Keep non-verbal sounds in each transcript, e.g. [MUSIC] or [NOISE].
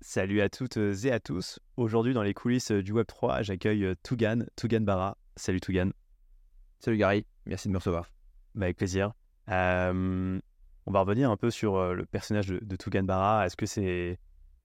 Salut à toutes et à tous. Aujourd'hui, dans les coulisses du Web3, j'accueille Tougan, Tougan Barra. Salut Tougan. Salut Gary, merci de me recevoir. Bah, avec plaisir. Euh, on va revenir un peu sur euh, le personnage de, de Tougan Barra. Est-ce que c'est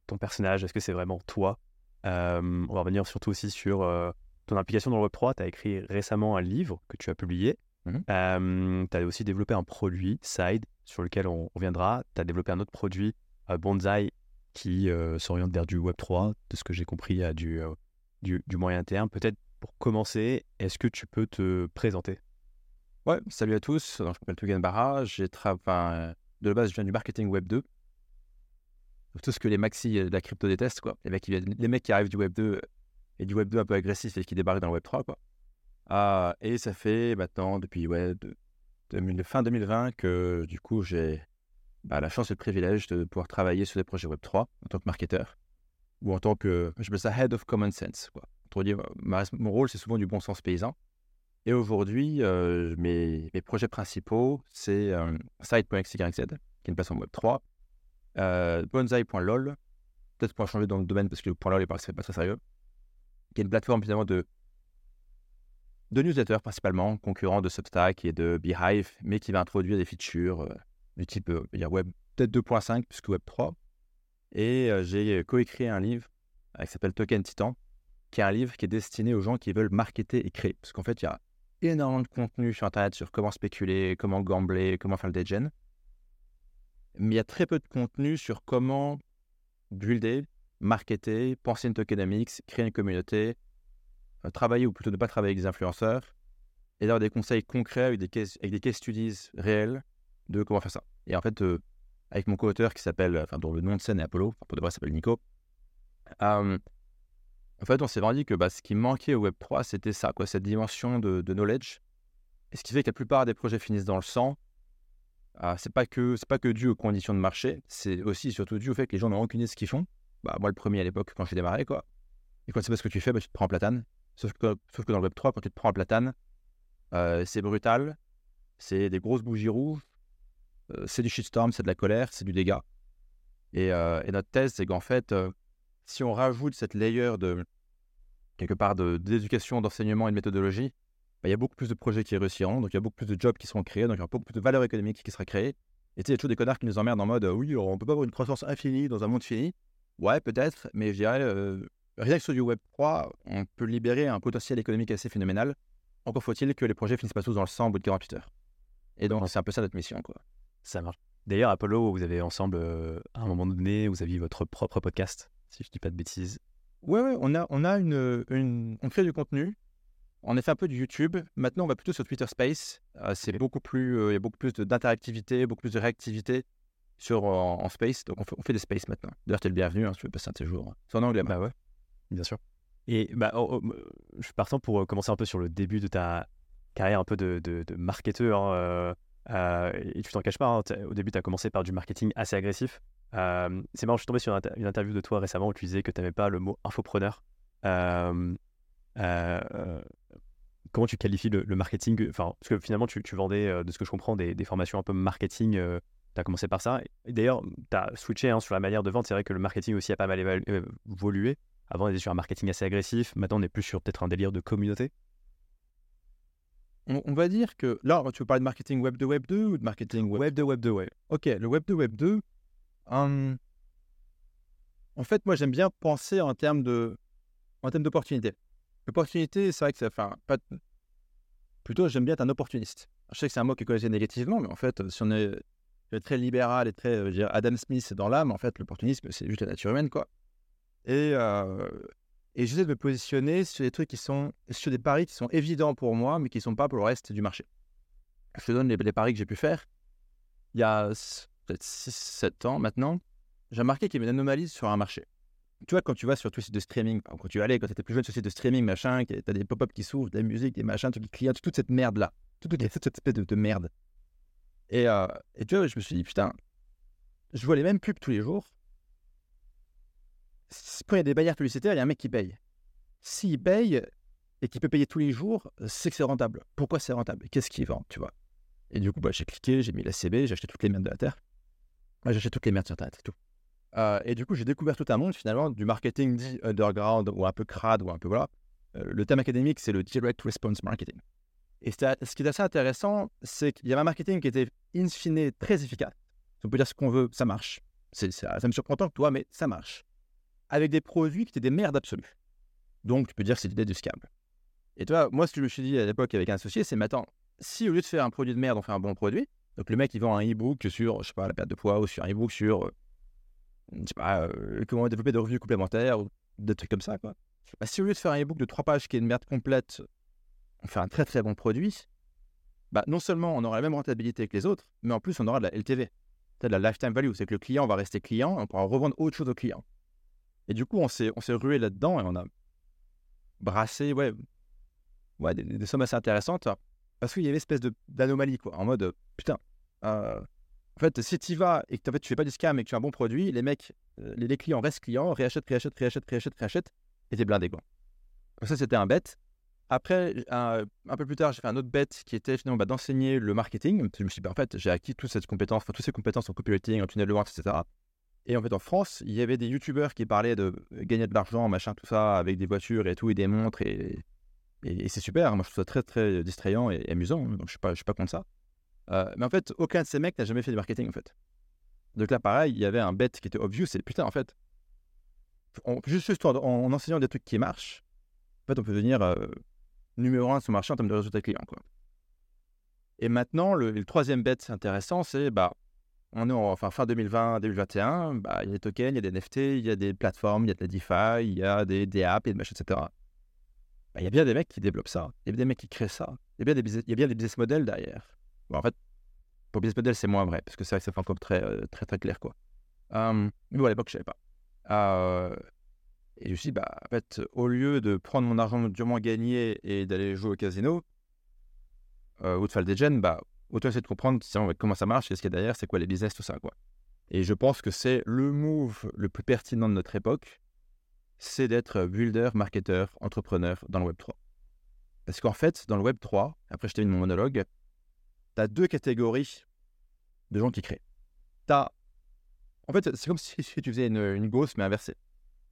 ton personnage? Est-ce que c'est vraiment toi? Euh, On va revenir surtout aussi sur euh, ton implication dans le Web3. Tu as écrit récemment un livre que tu as publié. Mhm. tu as aussi développé un produit, Side, sur lequel on reviendra. Tu as développé un autre produit, euh, Bonsai, qui euh, s'oriente vers du Web3, de ce que j'ai compris, à du, euh, du, du moyen terme. Peut-être pour commencer, est-ce que tu peux te présenter? Ouais, salut à tous, je m'appelle Tugan Barra, j'ai euh, de la base je viens du marketing Web 2. Tout ce que les maxi euh, de la crypto détestent, quoi. Les mecs, qui, les mecs qui arrivent du Web 2 et du Web 2 un peu agressif et qui débarquent dans le Web 3, quoi. Ah, et ça fait maintenant, depuis ouais, de, 2000 fin 2020, que du coup j'ai bah, la chance et le privilège de pouvoir travailler sur des projets Web 3 en tant que marketeur ou en tant que, je appelle ça Head of Common Sense, quoi. Dit, ma- mon rôle c'est souvent du bon sens paysan. Et aujourd'hui, euh, mes, mes projets principaux, c'est euh, Site.xyz, qui est une plateforme Web3, euh, Bonsai.lol, peut-être pour changer dans le domaine parce que le .lol c'est pas très sérieux, qui est une plateforme finalement de, de newsletters principalement, concurrent de Substack et de Beehive, mais qui va introduire des features euh, du type euh, il y a Web peut-être 2.5 puisque Web 3. Et euh, j'ai coécrit un livre euh, qui s'appelle Token Titan, qui est un livre qui est destiné aux gens qui veulent marketer et créer. Parce qu'en fait, il y a énormément de contenu sur Internet sur comment spéculer, comment gambler, comment faire le degen. Mais il y a très peu de contenu sur comment builder, marketer, penser une tokenomics, créer une communauté, euh, travailler ou plutôt ne pas travailler avec des influenceurs, et d'avoir des conseils concrets avec des case, avec des case studies réels de comment faire ça. Et en fait, euh, avec mon co-auteur qui s'appelle, enfin, dont le nom de scène est Apollo, pour de vrai, s'appelle Nico, euh, en fait, on s'est vraiment dit que bah, ce qui manquait au Web3, c'était ça, quoi, cette dimension de, knowledge. Et ce qui fait que la plupart des projets finissent dans le sang. Euh, c'est pas que pas que dû aux conditions de marché, c'est aussi surtout dû au fait que les gens n'ont aucune idée de ce qu'ils font. Bah, moi, le premier à l'époque, quand j'ai démarré, quoi. Et quand tu sais pas ce que tu fais, bah, tu te prends en platane. Sauf que, sauf que dans le Web3, quand tu te prends en platane, euh, c'est brutal, c'est des grosses bougies rouges, c'est du shitstorm, c'est de la colère, c'est du dégât. Et, euh, et notre thèse, c'est qu'en fait, euh, si on rajoute cette layer de quelque part de- d'éducation, d'enseignement et de méthodologie, bah, il y a beaucoup plus de projets qui réussiront, donc il y a beaucoup plus de jobs qui seront créés, donc il y aura beaucoup plus de valeur économique qui sera créée. Et tu sais, il y a toujours des connards qui nous emmerdent en mode euh, oui, on peut pas avoir une croissance infinie dans un monde fini. Ouais, peut-être, mais je dirais, euh, rien que sur du Web 3, on peut libérer un potentiel économique assez phénoménal. Encore faut-il que les projets finissent pas tous dans le sang au bout de 48 heures. Et donc, c'est un peu ça notre mission, quoi. Ça marche. D'ailleurs, Apollo, vous avez ensemble, euh, à un moment donné, vous aviez votre propre podcast, si je dis pas de bêtises. Ouais, ouais, on a, on a une, une- On crée du contenu. On a fait un peu du YouTube. Maintenant, on va plutôt sur Twitter Space. Euh, c'est beaucoup plus... euh, Il y a beaucoup plus d'interactivité, beaucoup plus de réactivité sur, en, en Space. Donc, on fait, on fait des Space maintenant. D'ailleurs, tu es le bienvenu hein, si tu veux passer un de tes jours. C'est en anglais. Bah ouais, bien sûr. Et bah, oh, oh, je suis partant pour commencer un peu sur le début de ta carrière un peu de, de, de marketeur. hein, euh, et tu t'en caches pas, hein, au début, tu as commencé par du marketing assez agressif. Euh, c'est marrant, je suis tombé sur une, inter- une interview de toi récemment où tu disais que tu n'aimais pas le mot infopreneur. Euh, comment tu qualifies le, marketing enfin, Parce que finalement, tu, vendais, de ce que je comprends, des, formations un peu marketing. tu as commencé par ça. D'ailleurs, tu as switché hein, sur la manière de vendre. C'est vrai que le marketing aussi a pas mal évolué. Avant, on était sur un marketing assez agressif. Maintenant, on est plus sur peut-être un délire de communauté. On, on va dire que... Là, tu veux parler de marketing Web 2, Web 2 ou de marketing Web Web 2, Web 2, ouais. Ok, le Web 2, Web 2. hum, en fait, moi, j'aime bien penser en termes de, en termes d'opportunité. L'opportunité, c'est vrai que ça, enfin, pas, plutôt, j'aime bien être un opportuniste. Je sais que c'est un mot qui est connoté négativement, mais en fait, si on est, si on est très libéral et très, euh, Adam Smith dans l'âme, en fait, l'opportunisme, c'est juste la nature humaine, quoi. Et, euh, et j'essaie de me positionner sur des trucs qui sont, sur des paris qui sont évidents pour moi, mais qui ne sont pas pour le reste du marché. Je te donne les, paris que j'ai pu faire. Il y a peut-être 6-7 ans maintenant, j'ai remarqué qu'il y avait une anomalie sur un marché. Tu vois, quand tu vas sur tous les sites de streaming, quand tu allais, quand tu étais plus jeune sur les sites de streaming, machin, tu as des pop-up qui s'ouvrent, de la musique, des machins, trucs qui clignotent, toute cette merde-là. Toute, toute cette espèce de, de merde. Et, euh, et tu vois, je me suis dit, putain, je vois les mêmes pubs tous les jours. Quand il y a des bannières publicitaires, il y a un mec qui paye. S'il paye et qu'il peut payer tous les jours, c'est que c'est rentable. Pourquoi c'est rentable? Qu'est-ce qu'il vend, tu vois? Et du coup, bah, j'ai cliqué, j'ai mis la CB, j'ai acheté toutes les merdes de la Terre. Moi, j'achète toutes les merdes sur Internet, c'est tout. Euh, et du coup, j'ai découvert tout un monde finalement du marketing dit underground ou un peu crade ou un peu voilà. Euh, le thème académique, c'est le direct response marketing. Et ce qui est assez intéressant, c'est qu'il y avait un marketing qui était in fine très efficace. On peut dire ce qu'on veut, ça marche. Ça, me surprend tant que toi, mais ça marche. Avec des produits qui étaient des merdes absolues. Donc, tu peux dire que l'idée du scam. Et toi, moi, ce que je me suis dit à l'époque avec un associé, c'est, mais attends, si au lieu de faire un produit de merde, on fait un bon produit, donc le mec, il vend un e-book sur, je sais pas, la perte de poids, ou sur un e-book sur, euh, je sais pas, euh, comment développer des revenus complémentaires, ou des trucs comme ça, quoi. Bah, si au lieu de faire un e-book de trois pages qui est une merde complète, on fait un très très bon produit, bah, non seulement on aura la même rentabilité que les autres, mais en plus on aura de la LTV, de la lifetime value, c'est que le client va rester client, on pourra revendre autre chose au client. Et du coup, on s'est, rué là-dedans et on a brassé ouais, ouais, des, sommes assez intéressantes parce qu'il y avait une espèce d'anomalie, quoi, en mode putain. Euh, en fait, si tu vas et que en fait, tu fais pas du scam et que tu as un bon produit, les mecs, euh, les, clients restent clients, réachètent, réachètent, réachètent, réachètent, réachètent, et t'es blindé, quoi. ça, c'était un bet. Après, un, peu plus tard, j'ai fait un autre bet qui était finalement bah, d'enseigner le marketing. Je me suis dit, bah, en fait, j'ai acquis toute cette compétence, toutes ces compétences en copywriting, en tunnel de vente, etc. Et en fait, en France, il y avait des youtubeurs qui parlaient de gagner de l'argent, machin, tout ça, avec des voitures et tout, et des montres. Et, et, c'est super. Moi, je trouve ça très, très distrayant et, amusant. Donc, je ne suis, pas, contre ça. Euh, mais en fait, aucun de ces mecs n'a jamais fait du marketing, en fait. Donc là, pareil, il y avait un bet qui était obvious. C'est putain, en fait, juste en, en, enseignant des trucs qui marchent, en fait, on peut devenir numéro un sur le marché en termes de résultats clients. Quoi. Et maintenant, le, troisième bet intéressant, c'est bah, on est en, enfin, fin 2020, 2021, bah, il y a des tokens, il y a des NFT, il y a des plateformes, il y a de la DeFi, il y a des, des apps, et des machines, etc. Bah, il y a bien des mecs qui développent ça, il y a bien des mecs qui créent ça, il y a bien des business, models derrière. En fait, pour business model, c'est moins vrai, parce que c'est vrai que ça fait encore très, euh, très, très clair. Quoi. mais bon, à l'époque, je ne savais pas. Euh, et je me suis dit, bah, en fait, au lieu de prendre mon argent durement gagné et d'aller jouer au casino, euh, ou de faire des gens, bah, autant essayer de comprendre comment ça marche, qu'est-ce qu'il y a derrière, c'est quoi les business, tout ça. Quoi. Et je pense que c'est le move le plus pertinent de notre époque, c'est d'être builder, marketeur, entrepreneur dans le Web 3. Parce qu'en fait, dans le Web 3, après je termine mon monologue, tu as deux catégories de gens qui créent. As... En fait, c'est comme si tu faisais une, une mais inversée.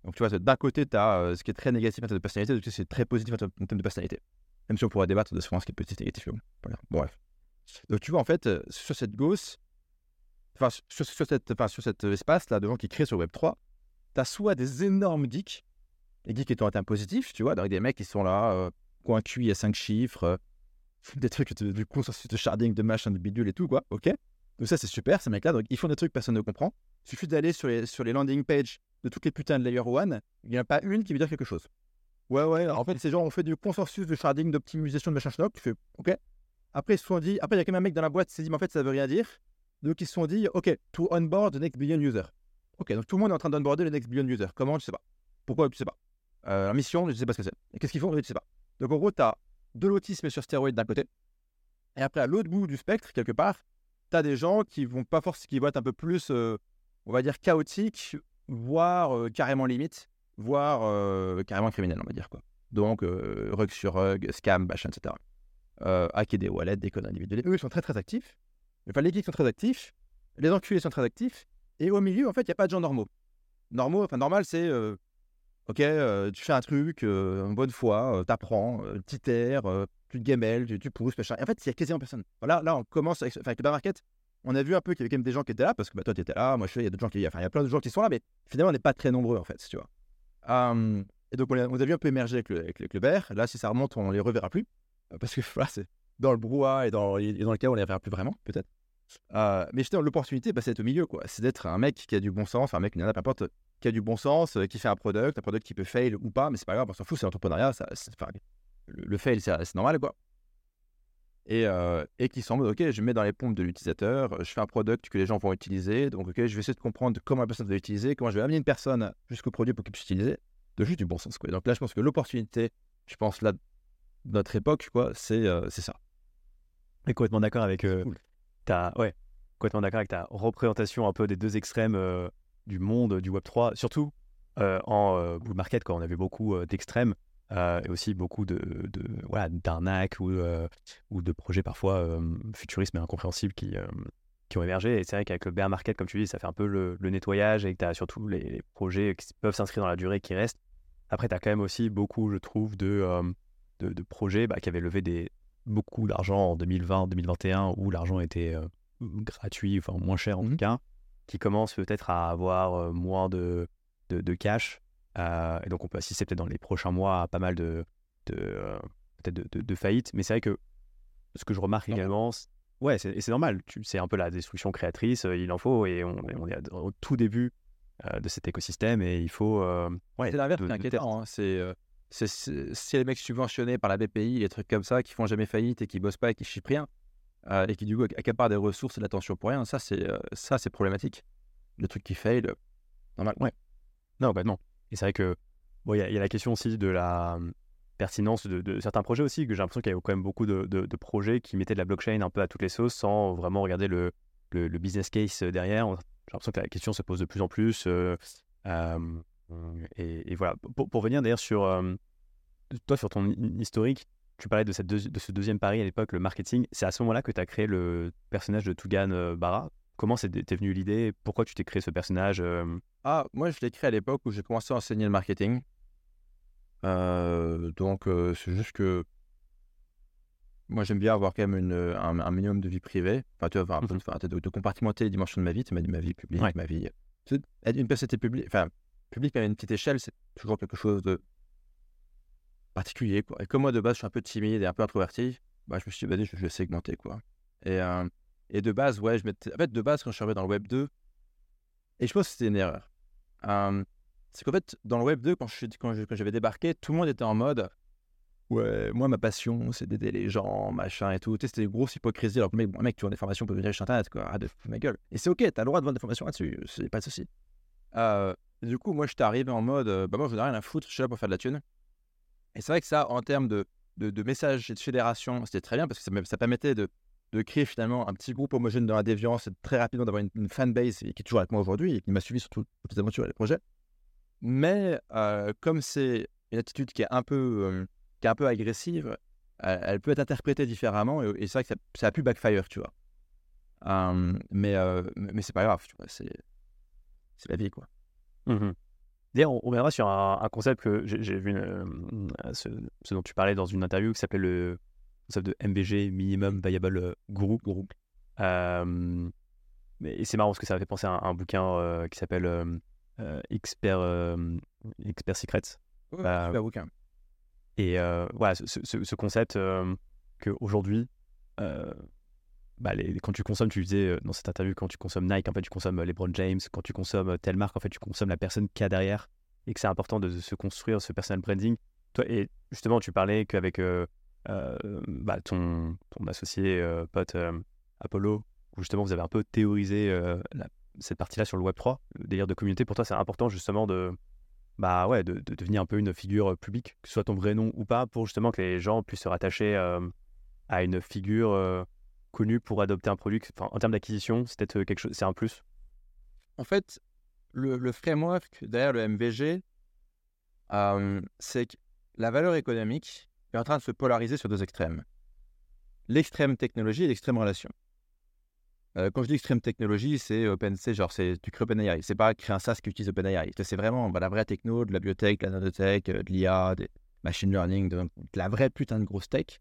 Donc, tu vois, d'un côté, tu as euh, ce qui est très négatif en termes de personnalité, de l'autre c'est très positif en termes de personnalité. Même si on pourrait débattre de ce qui est positif et négatif. Bon, bref. Donc, tu vois, en fait, sur cette gauche, enfin, sur, cette, enfin, sur cet espace-là de gens qui créent sur Web3, tu as soit des énormes geeks, les geeks étant un terme positif, tu vois, avec des mecs qui sont là, euh, coin cuit à 5 chiffres, [LAUGHS] des trucs du consensus de sharding, de machin, de bidule et tout, quoi, ok Donc, ça, c'est super, ces mecs-là. Donc, ils font des trucs que personne ne comprend. Il suffit d'aller sur les, sur les landing pages de toutes les putains de Layer 1, il n'y en a pas une qui veut dire quelque chose. Ouais, ouais, en fait, ces gens ont fait du consensus de sharding, d'optimisation de machin schnock. Tu fais, ok. Après, ils se sont dit, après, il y a quand même un mec dans la boîte qui s'est dit, mais en fait, ça veut rien dire. Donc, ils se sont dit, ok, to onboard the next billion user. Ok, donc tout le monde est en train d'onboarder le next billion user. Comment Je sais pas. Pourquoi Je sais pas. Euh, la mission, je sais pas ce que c'est. Et qu'est-ce qu'ils font Je sais pas. Donc, en gros, tu as de l'autisme sur stéroïde d'un côté. Et après, à l'autre bout du spectre, quelque part, tu as des gens qui vont pas forcément, qui vont être un peu plus, euh, on va dire, chaotiques voire carrément limite, voire carrément criminel, on va dire. quoi. Donc, rug sur rug, scam, machin, etc. hacker des wallets, des codes individuels. Eux, ils sont très très actifs. Enfin, les geeks sont très actifs, les enculés sont très actifs, et au milieu, en fait, il n'y a pas de gens normaux. Normaux, enfin, normal, c'est ok, tu fais un truc, en bonne foi, t'apprends, tu t'erres, tu te gamelles, tu, tu pousses, machin. En fait, il y a quasiment personne. Voilà, là, on commence avec, avec le bear market, on a vu un peu qu'il y avait quand même des gens qui étaient là, parce que bah, toi, tu étais là, moi, je sais, il y a d'autres gens qui. Enfin, il y a plein de gens qui sont là, mais finalement, on n'est pas très nombreux, en fait, tu vois. et donc, on on a, vu un peu émerger avec le, avec, Là, si ça remonte, on les reverra plus. Euh, parce que [LAUGHS] voilà, c'est dans le brouhaha et dans, le cas où on les reverra plus vraiment, peut-être. Euh, mais justement, l'opportunité, bah, c'est d'être au milieu, quoi. C'est d'être un mec qui a du bon sens, un mec, peu importe, qui a du bon sens, euh, qui fait un product, un product qui peut fail ou pas, mais c'est pas grave, on s'en fout, c'est l'entrepreneuriat, le, fail, c'est normal, quoi et, euh, et qui semble, ok, je mets dans les pompes de l'utilisateur, je fais un product que les gens vont utiliser, donc ok, je vais essayer de comprendre comment la personne va l'utiliser, comment je vais amener une personne jusqu'au produit pour qu'il puisse l'utiliser, de juste du bon sens. Quoi. Donc là, je pense que l'opportunité, je pense là, notre époque, quoi, c'est euh, c'est ça. Et complètement d'accord avec euh, ta, ouais, complètement d'accord avec ta représentation un peu des deux extrêmes du monde du Web 3, surtout en bull market, quand on avait beaucoup d'extrêmes. Euh, et aussi beaucoup de, de voilà, d'arnaques ou, euh, ou de projets parfois futuristes mais incompréhensibles qui, qui ont émergé. Et c'est vrai qu'avec le bear market, comme tu dis, ça fait un peu le, nettoyage et que tu as surtout les, projets qui peuvent s'inscrire dans la durée qui restent. Après, tu as quand même aussi beaucoup, je trouve, de, de, projets bah, qui avaient levé des, beaucoup d'argent en 2020, 2021, où l'argent était gratuit, enfin moins cher en tout mmh cas, qui commencent peut-être à avoir moins de, de, cash. et donc, on peut assister peut-être dans les prochains mois à pas mal de, faillites. Mais c'est vrai que ce que je remarque également, ouais, et c'est normal, c'est un peu la destruction créatrice, il en faut, et on, on est au tout début de cet écosystème, et il faut. ouais, c'est l'inverse, c'est inquiétant. Hein, c'est si les mecs subventionnés par la BPI, les trucs comme ça, qui font jamais faillite et qui bossent pas et qui chiffrent rien, euh, et qui du coup accaparent des ressources et de l'attention pour rien, ça c'est euh, c'est problématique. Le truc qui fail, normal. Ouais. Non, bah non. Et c'est vrai que bon, il y, a la question aussi de la hum, pertinence de, certains projets aussi, que j'ai l'impression qu'il y a quand même beaucoup de, projets qui mettaient de la blockchain un peu à toutes les sauces sans vraiment regarder le, le, business case derrière. J'ai l'impression que la question se pose de plus en plus. Euh, et, voilà. Pour, pour venir d'ailleurs sur toi, sur ton historique, tu parlais de, cette de ce deuxième pari à l'époque, le marketing. C'est à ce moment-là que tu as créé le personnage de Tugan Bara. Comment t'es venu l'idée? Pourquoi tu t'es créé ce personnage Ah, moi, je l'ai créé à l'époque où j'ai commencé à enseigner le marketing. donc, c'est juste que moi, j'aime bien avoir quand même une, un, minimum de vie privée. Enfin, tu vois, mmh de, de, compartimenter les dimensions de ma vie, ma, ma vie publique, ma vie. Une personnalité publique, enfin, public à une petite échelle, c'est toujours quelque chose de particulier. Quoi. Et comme moi, de base, je suis un peu timide et un peu introverti, bah, je me suis dit, vas-y, je vais segmenter. Quoi. Et, euh, et de base, ouais, je m'étais... En fait, de base, quand je suis arrivé dans le Web 2, et je pense que c'était une erreur. c'est qu'en fait, dans le Web 2, quand, je, quand, j'avais débarqué, tout le monde était en mode Ouais, moi, ma passion, c'est d'aider les gens, machin et tout. Tu sais, c'était une grosse hypocrisie. Alors, mec, mec, tu vends des formations pour venir sur Internet, quoi. Arrête de ma gueule. Et c'est ok, t'as le droit de vendre des formations là-dessus, c'est pas de souci. Euh, du coup, moi, j'étais arrivé en mode, bah moi, je n'ai rien à foutre, je suis là pour faire de la thune. Et c'est vrai que ça, en termes de, de, messages et de fédération, c'était très bien parce que ça, permettait de, de, créer finalement un petit groupe homogène dans la déviance et très rapidement d'avoir une, fanbase qui est toujours avec moi aujourd'hui et qui m'a suivi sur toutes les aventures et les projets. Mais comme c'est une attitude qui est un peu, qui est un peu agressive, elle, peut être interprétée différemment et, c'est vrai que ça, a pu backfire, tu vois. mais mais c'est pas grave, tu vois, c'est la vie, quoi. Mmh D'ailleurs, on, reviendra sur un, concept que j'ai vu, euh, ce, dont tu parlais dans une interview qui s'appelle le concept de MVG, Minimum Viable Group. Group. Euh, et c'est marrant parce que ça m'a fait penser à un, bouquin euh, qui s'appelle Expert, Expert Secrets. super bouquin. Et voilà, ce, ce, ce concept qu'aujourd'hui, bah, quand tu consommes, tu disais euh, dans cette interview, quand tu consommes Nike, en fait, tu consommes euh, LeBron James. Quand tu consommes euh, telle marque, en fait, tu consommes la personne qu'il y a derrière et que c'est important de, se construire ce personal branding. Toi, et justement, tu parlais qu'avec bah, ton, ton associé pote Apollo, justement, vous avez un peu théorisé cette partie-là sur le Web3, le délire de communauté. Pour toi, c'est important justement de, bah ouais, de, devenir un peu une figure publique, que ce soit ton vrai nom ou pas, pour justement que les gens puissent se rattacher à une figure connu pour adopter un produit En termes d'acquisition, c'est peut-être euh, quelque chose, c'est un plus? En fait, le, framework derrière le MVG, c'est que la valeur économique est en train de se polariser sur deux extrêmes. L'extrême technologie et l'extrême relation. Euh, quand je dis extrême technologie, c'est OpenC, genre c'est tu crées OpenAI. C'est pas créer un SaaS qui utilise OpenAI. C'est vraiment bah, la vraie techno, de la biotech, de la nanotech, euh, de l'IA, des machine learning, de, la vraie putain de grosse tech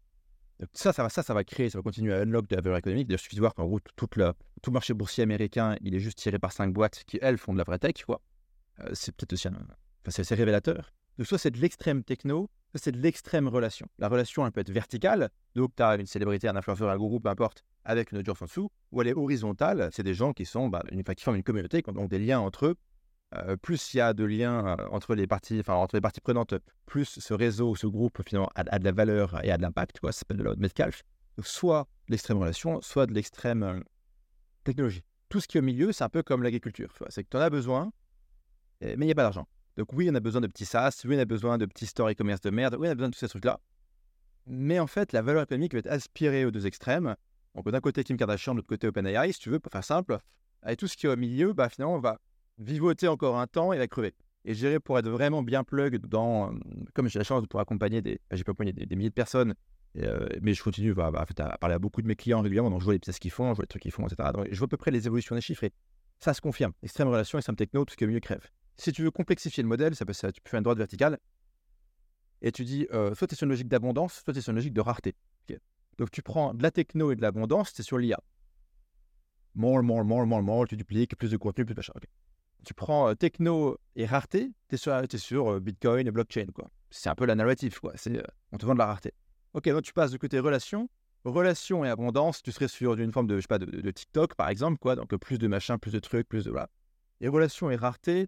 ça, ça va, ça, ça va créer, ça va continuer à unlock de la valeur économique. il suffit de voir qu'en gros, tout, le, tout marché boursier américain, il est juste tiré par cinq boîtes qui, elles, font de la vraie tech. Quoi. Euh, c'est peut-être aussi un, enfin, c'est assez révélateur. Donc, soit c'est de l'extrême techno, soit c'est de l'extrême relation. La relation, elle peut être verticale. Donc, tu as une célébrité, un influenceur, un groupe, peu importe, avec une audience en dessous. Ou elle est horizontale. C'est des gens qui sont, bah, une, qui forment une communauté, qui ont donc des liens entre eux plus il y a de liens entre les parties, entre les parties prenantes, plus ce réseau, ce groupe finalement a, de la valeur et a de l'impact. Ça s'appelle de la Metcalf. Donc soit l'extrême relation, soit de l'extrême technologie. Tout ce qui est au milieu, c'est un peu comme l'agriculture. C'est que tu en as besoin, mais il n'y a pas d'argent. Donc oui, on a besoin de petits SaaS, oui, on a besoin de petits stores e-commerce de merde, oui, on a besoin de tous ces trucs-là. Mais en fait, la valeur économique va être aspirée aux deux extrêmes. Donc d'un côté Kim Kardashian, de l'autre côté OpenAI, si tu veux, pour faire simple. Et tout ce qui est au milieu, bah, finalement, on va vivoter encore un temps et va crever. Et gérer pour être vraiment bien plug dans, comme j'ai la chance de pouvoir accompagner des, j'ai pu accompagner des, milliers de personnes mais je continue à parler à beaucoup de mes clients régulièrement, donc je vois les pièces qu'ils font, je vois les trucs qu'ils font, etc. Donc, je vois à peu près les évolutions des chiffres et ça se confirme. Extrême relation, extrême techno, tout ce qui est mieux crève. Si tu veux complexifier le modèle, tu peux faire une droite verticale et tu dis soit tu es sur une logique d'abondance, soit tu es sur une logique de rareté. Donc tu prends de la techno et de l'abondance, es sur l'IA. More, more, more, more, more, tu dupliques, plus de contenu, plus de machin. Tu prends techno et rareté, tu es sur, es sur Bitcoin et blockchain. C'est un peu la narrative, quoi. C'est, on te vend de la rareté. Ok, donc tu passes de côté relation. Relation et abondance, tu serais sur une forme de, je sais pas, de, TikTok, par exemple, quoi. Donc plus de machin, plus de trucs, plus de. Voilà. Et relation et rareté,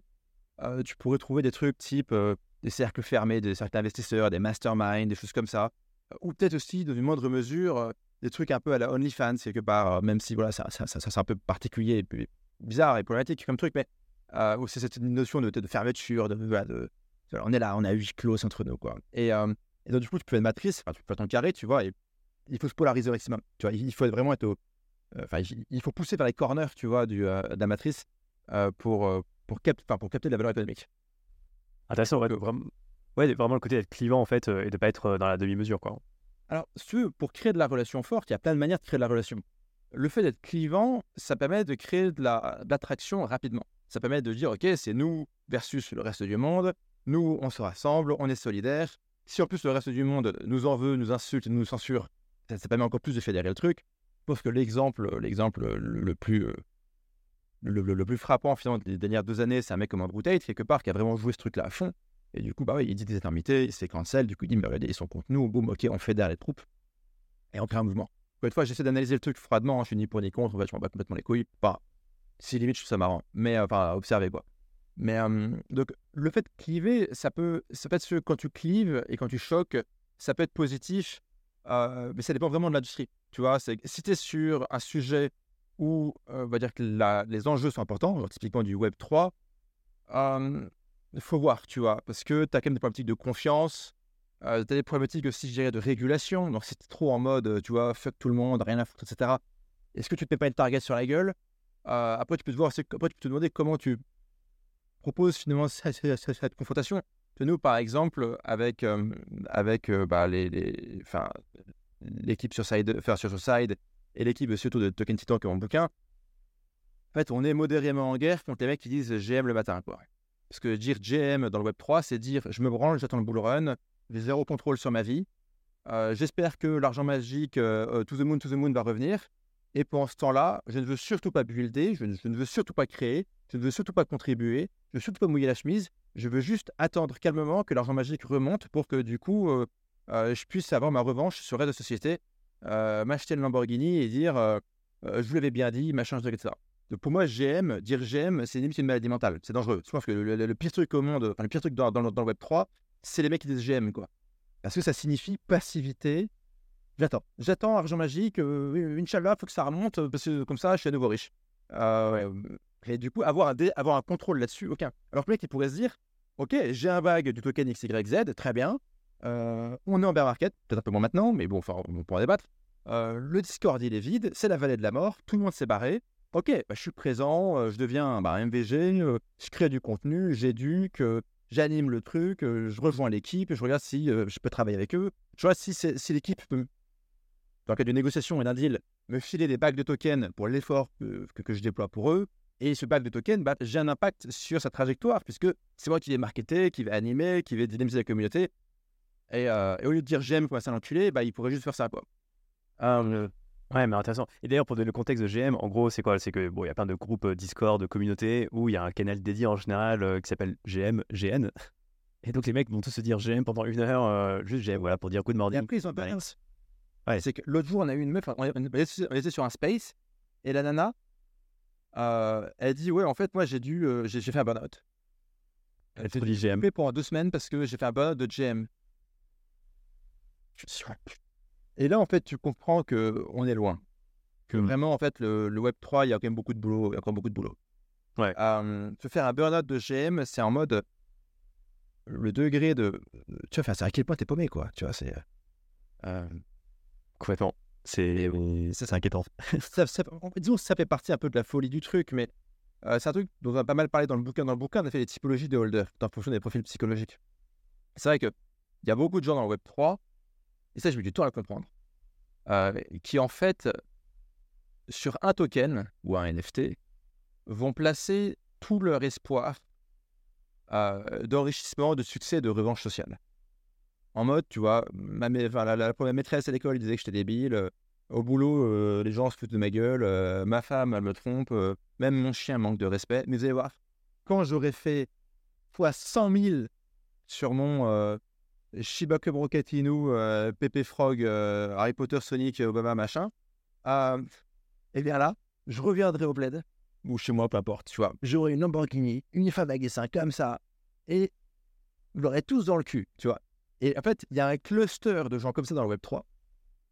tu pourrais trouver des trucs type des cercles fermés, des cercles d'investisseurs, des masterminds, des choses comme ça. Ou peut-être aussi, dans une moindre mesure, des trucs un peu à la OnlyFans, quelque part, même si voilà, ça, ça, c'est un peu particulier et bizarre et problématique comme truc, mais euh, c'est cette notion de, de fermeture, de, de, on est là, on a huit close entre nous, quoi. Et, et, donc, du coup, tu peux une matrice, tu peux ton carré, tu vois, et il faut se polariser au maximum. Tu vois, il faut vraiment être au, enfin, il faut pousser vers les corners, tu vois, du, de la matrice pour, pour, cap pour capter la valeur économique. Intéressant, ouais, vraiment, ouais, vraiment le côté d'être clivant en fait et de pas être dans la demi-mesure, quoi. Alors, pour créer de la relation forte, il y a plein de manières de créer de la relation. Le fait d'être clivant, ça permet de créer de l'attraction rapidement. Ça permet de dire, OK, c'est nous versus le reste du monde. Nous, on se rassemble, on est solidaires. Si en plus le reste du monde nous en veut, nous insulte, nous censure, ça, permet encore plus de fédérer le truc. Pense que l'exemple, l'exemple le, plus, le, plus frappant finalement des dernières deux années, c'est un mec comme Andrew Tate, quelque part, qui a vraiment joué ce truc-là à fond. Et du coup, bah il dit des éternités, il s'est cancel, du coup, il dit, mais regardez, ils sont contre nous, boum, ok, on fédère les troupes. Et on crée un mouvement. Une fois, j'essaie d'analyser le truc froidement, hein, je suis ni pour ni contre, je m'en bats complètement les couilles. Pas, si limite, je trouve ça marrant. Mais euh, enfin, observer quoi. Mais donc, le fait de cliver, ça peut, ça peut être quand tu clives et quand tu choques, ça peut être positif, euh, mais ça dépend vraiment de l'industrie. Tu vois, c'est, si tu es sur un sujet où euh, on va dire que les enjeux sont importants, typiquement du Web 3, il faut voir, tu vois, parce que tu as quand même des problématiques de confiance, tu as des problématiques aussi, je dirais, de régulation. Donc, si tu trop en mode, tu vois, fuck tout le monde, rien à foutre, etc., est-ce que tu te mets pas une target sur la gueule? Euh, après, tu peux te voir, après, tu te demander comment tu proposes finalement cette, confrontation. Nous, par exemple, avec, avec bah, les, les l'équipe sur Side, sur Side et l'équipe surtout de Token Titan qui ont mon bouquin, en fait, on est modérément en guerre contre les mecs qui disent GM le matin. Parce que dire GM dans le Web 3, c'est dire je me branle, j'attends le bull run, j'ai zéro contrôle sur ma vie. Euh, j'espère que l'argent magique euh, euh, to the moon, to the moon va revenir. Et pendant ce temps-là, je ne veux surtout pas builder, je ne, veux surtout pas créer, je ne veux surtout pas contribuer, je ne veux surtout pas mouiller la chemise. Je veux juste attendre calmement que l'argent magique remonte pour que du coup, je puisse avoir ma revanche sur reste de société, m'acheter une Lamborghini et dire je vous l'avais bien dit, machin, etc. Donc pour moi, GM, dire GM, c'est une maladie mentale. C'est dangereux. Je pense que le, pire truc au monde, le pire truc dans, dans, le Web 3, c'est les mecs qui disent GM, quoi. Parce que ça signifie passivité. J'attends. J'attends argent magique. Euh, Inch'Allah, il faut que ça remonte, euh, parce que comme ça, je suis à nouveau riche. Euh, et du coup, avoir un, avoir un contrôle là-dessus, aucun. Alors que le mec, il pourrait se dire Ok, j'ai un bag du token XYZ, très bien. on est en bear market, peut-être un peu moins maintenant, mais bon, enfin, on pourra débattre. le Discord, il est vide, c'est la vallée de la mort, tout le monde s'est barré. Ok, bah, je suis présent, euh, je deviens bah, MVG, euh, je crée du contenu, j'éduque, euh, j'anime le truc, je rejoins l'équipe, je regarde si je peux travailler avec eux. Je vois si, si l'équipe peut, dans le cas d'une négociation et d'un deal, me filer des bacs de tokens pour l'effort que, que, je déploie pour eux. Et ce bac de tokens, bah, j'ai un impact sur sa trajectoire, puisque c'est moi qui vais marketer, qui vais animer, qui vais dynamiser la communauté. Et, au lieu de dire j'aime comme un enculé, bah, il pourrait juste faire ça. Quoi. Ouais, mais intéressant. Et d'ailleurs, pour donner le contexte de GM, en gros, c'est quoi? C'est que bon, il y a plein de groupes euh, Discord, de communautés où il y a un canal dédié en général euh, qui s'appelle GM, GN. Et donc les mecs vont tous se dire GM pendant une heure, euh, juste GM, voilà, pour dire good morning. Et après, ils ont Ouais. C'est que l'autre jour, on a eu une meuf, on était sur un space, et la nana, elle dit Ouais, en fait, moi, j'ai dû, j'ai fait un burn-out. Elle te dit GM. pendant deux semaines parce que j'ai fait un burn-out de GM. Et là, en fait, tu comprends que on est loin. Que mmh. vraiment, en fait, le, Web 3, il y a quand même beaucoup de boulot. Il y a encore beaucoup de boulot. Ouais. se faire un burn-out de GM, c'est en mode le degré de. Tu vois, c'est à quel point t'es paumé, quoi. Tu vois, c'est. Euh, complètement. C'est c'est inquiétant. [LAUGHS] ça, ça, disons ça fait partie un peu de la folie du truc, mais c'est un truc dont on a pas mal parlé dans le bouquin. Dans le bouquin, on a fait les typologies de holders en fonction des profils psychologiques. C'est vrai qu'il y a beaucoup de gens dans le Web 3 et ça, je mets du temps à le comprendre, euh, qui en fait, sur un token ou un NFT, vont placer tout leur espoir euh, d'enrichissement, de succès, de revanche sociale. En mode, tu vois, ma, la, première maîtresse à l'école disait que j'étais débile. Euh, au boulot, les gens se foutent de ma gueule. ma femme, elle me trompe. même mon chien manque de respect. Mais vous allez voir, quand j'aurais fait fois 100 000 sur mon Shiba Cub Rocket Inu, Pepe Frog, Harry Potter, Sonic, Obama, machin, et bien là, je reviendrai au bled, ou chez moi, peu importe, tu vois. J'aurai une Lamborghini, une F1 comme ça, et je l'aurai tous dans le cul, tu vois. Et en fait, il y a un cluster de gens comme ça dans le Web3,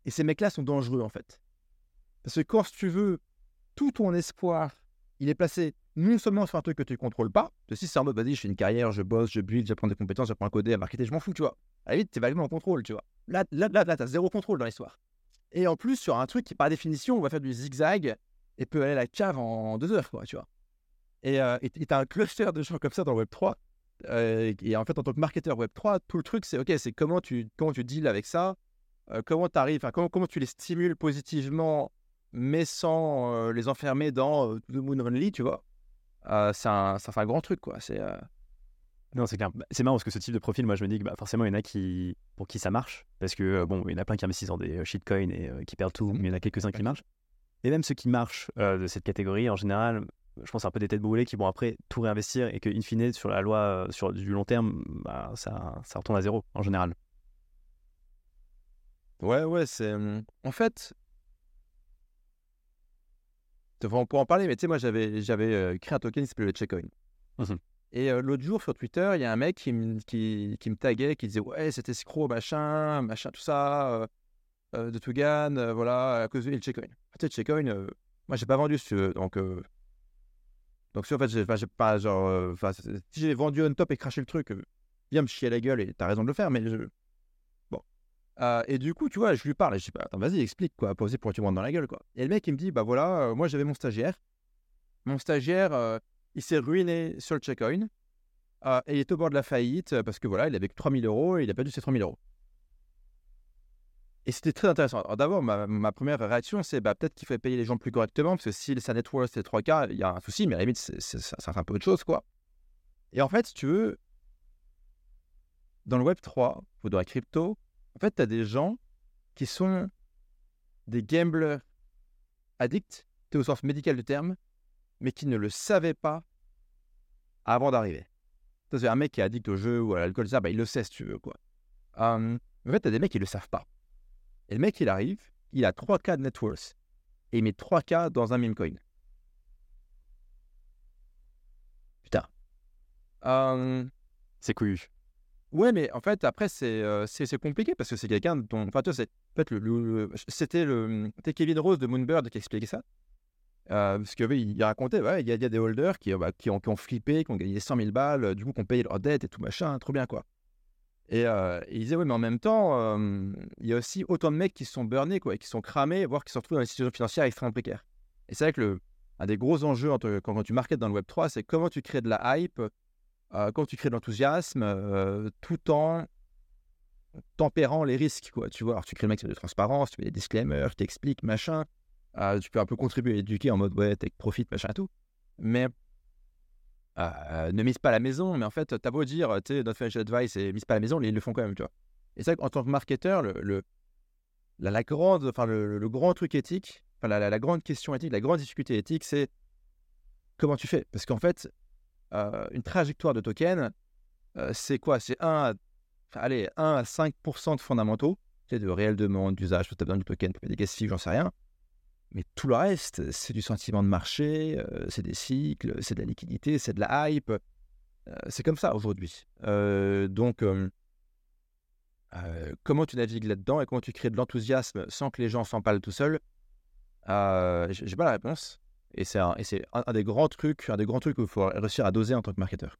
et ces mecs-là sont dangereux, en fait. Parce que quand, tu veux, tout ton espoir, il est placé non seulement sur un truc que tu ne contrôles pas, si c'est en mode, vas-y, je fais une carrière, je bosse, je build, j'apprends des compétences, j'apprends à coder, à marketer, je m'en fous, tu vois. À la limite, es vaguement en contrôle, tu vois. Là, là, là, là t'as zéro contrôle dans l'histoire. Et en plus, sur un truc qui, par définition, on va faire du zigzag et peut aller à la cave en deux heures, quoi, tu vois. Et euh, t'as un cluster de gens comme ça dans Web3. Euh, et en fait, en tant que marketeur Web3, tout le truc, c'est OK, c'est comment tu, comment tu deals avec ça, euh, comment tu arrives, comment, comment tu les stimules positivement, mais sans euh, les enfermer dans The Moon Only, tu vois? c'est un, un, grand truc, quoi. C'est. Non, c'est clair. Bah, c'est marrant parce que ce type de profil, moi, je me dis que bah, forcément, il y en a qui, pour qui ça marche. Parce que, bon, il y en a plein qui investissent dans des shitcoins et qui perdent tout, mais il y en a quelques-uns qui marchent. Et même ceux qui marchent de cette catégorie, en général, je pense un peu des têtes brûlées qui vont après tout réinvestir et que, in fine, sur la loi, sur du long terme, bah, ça, ça retourne à zéro, en général. Ouais, ouais, c'est. Mmh, en fait. On peut en parler, mais tu sais, moi, j'avais, j'avais créé un token qui s'appelait le Checkcoin. Mmh et l'autre jour, sur Twitter, il y a un mec qui, me, qui, qui me taguait, qui disait Ouais, c'était escroc, machin, machin, tout ça, de Tugan, voilà, à cause de Checkcoin. Tu sais, Checkcoin, moi, j'ai pas vendu, si tu veux. Donc, donc si en fait, j'ai pas, genre, si j'ai vendu on top et craché le truc, viens me chier la gueule et t'as raison de le faire, mais je. Bon. et du coup, tu vois, je lui parle et je dis Attends, vas-y, explique, quoi, poser pour que tu me dans la gueule, quoi. Et le mec, il me dit Bah voilà, moi, j'avais mon stagiaire. Mon stagiaire il s'est ruiné sur le check-in euh, et il est au bord de la faillite euh, parce que voilà, il avait que 3000 euros et il a perdu ses 3000 euros. Et c'était très intéressant. D'abord, ma, première réaction, c'est bah, peut-être qu'il fallait payer les gens plus correctement parce que si sa net worth est 3K, il y a un souci, mais à la limite, fait un peu autre chose, quoi. Et en fait, si tu veux, dans le Web 3 ou dans la crypto, en fait, tu as des gens qui sont des gamblers addicts, au sens médical du terme, mais qui ne le savait pas avant d'arriver. C'est un mec qui est addict au jeu ou à l'alcool, ça, bah, il le sait si tu veux. quoi. en fait, tu as des mecs qui ne le savent pas. Et le mec, il arrive, il a 3K de net worth. Et il met 3K dans un meme coin. Putain. c'est couillu. Ouais, mais en fait, après, c'est c'est compliqué parce que c'est quelqu'un dont. Enfin, tu sais, en fait, le, c'était le. Kevin Rose de Moonbird qui expliquait ça. Euh, parce qu'il racontait, il y, a des holders qui, bah, qui, ont, qui, ont, flippé, qui ont gagné 100 000 balles, euh, du coup, qui ont payé leur dette et tout machin, trop bien quoi. Et, euh, il disait, oui, mais en même temps, il y a aussi autant de mecs qui sont burnés, quoi, qui sont cramés, voire qui se retrouvent dans une situation financière extrêmement précaire. Et c'est vrai que le, un des gros enjeux quand, tu marketes dans le Web3, c'est comment tu crées de la hype, comment tu crées de l'enthousiasme, tout en tempérant les risques, quoi. Tu vois, alors tu crées le maximum de transparence, tu mets des disclaimers, tu t'expliques, machin. Ah, tu peux un peu contribuer à éduquer en mode ouais, take profit, machin et tout. Mais euh, ne mise pas la maison. Mais en fait, t'as beau dire, tu sais, notre financial advice et mise pas la maison, ils le font quand même, tu vois. Et c'est vrai qu'en tant que marketeur, le, la, grande, enfin, le, grand truc éthique, la, grande question éthique, la grande difficulté éthique, c'est comment tu fais? Parce qu'en fait, euh, une trajectoire de token, euh, c'est quoi? C'est 1 à, allez, 1 à 5% de fondamentaux, sais, de réelle demande, d'usage, tu as besoin du token, des gas j'en sais rien. Mais tout le reste, c'est du sentiment de marché, euh, c'est des cycles, c'est de la liquidité, c'est de la hype. Euh, c'est comme ça aujourd'hui. Euh, donc, comment tu navigues là-dedans et comment tu crées de l'enthousiasme sans que les gens s'empalent tout seuls? J'ai pas la réponse. Et c'est un, des grands trucs, un des grands trucs qu'il faut réussir à doser en tant que marketeur.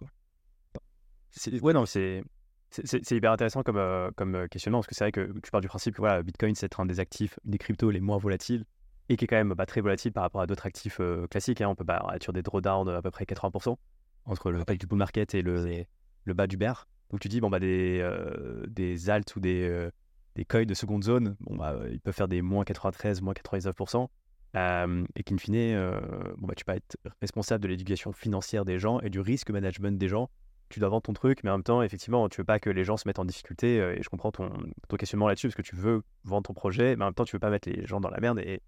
Ouais, non, c'est. C'est hyper intéressant comme, comme questionnement parce que c'est vrai que tu pars du principe que voilà, Bitcoin c'est un des actifs, des cryptos les moins volatiles et qui est quand même pas très volatile par rapport à d'autres actifs euh, classiques. Hein. On peut être sur des drawdowns à peu près 80% entre le pic du bull market et le, le bas du bear. Donc tu dis, bon, bah, des, euh, des alts ou des, euh, des coins de seconde zone, bon, bah, ils peuvent faire des moins 93, moins 99%, euh, et qu'in fine, euh, bon, bah, tu peux être responsable de l'éducation financière des gens et du risque management des gens. Tu dois vendre ton truc, mais en même temps, effectivement, tu veux pas que les gens se mettent en difficulté. euh, et je comprends ton, ton questionnement là-dessus, parce que tu veux vendre ton projet, mais en même temps, tu veux pas mettre les gens dans la merde. Et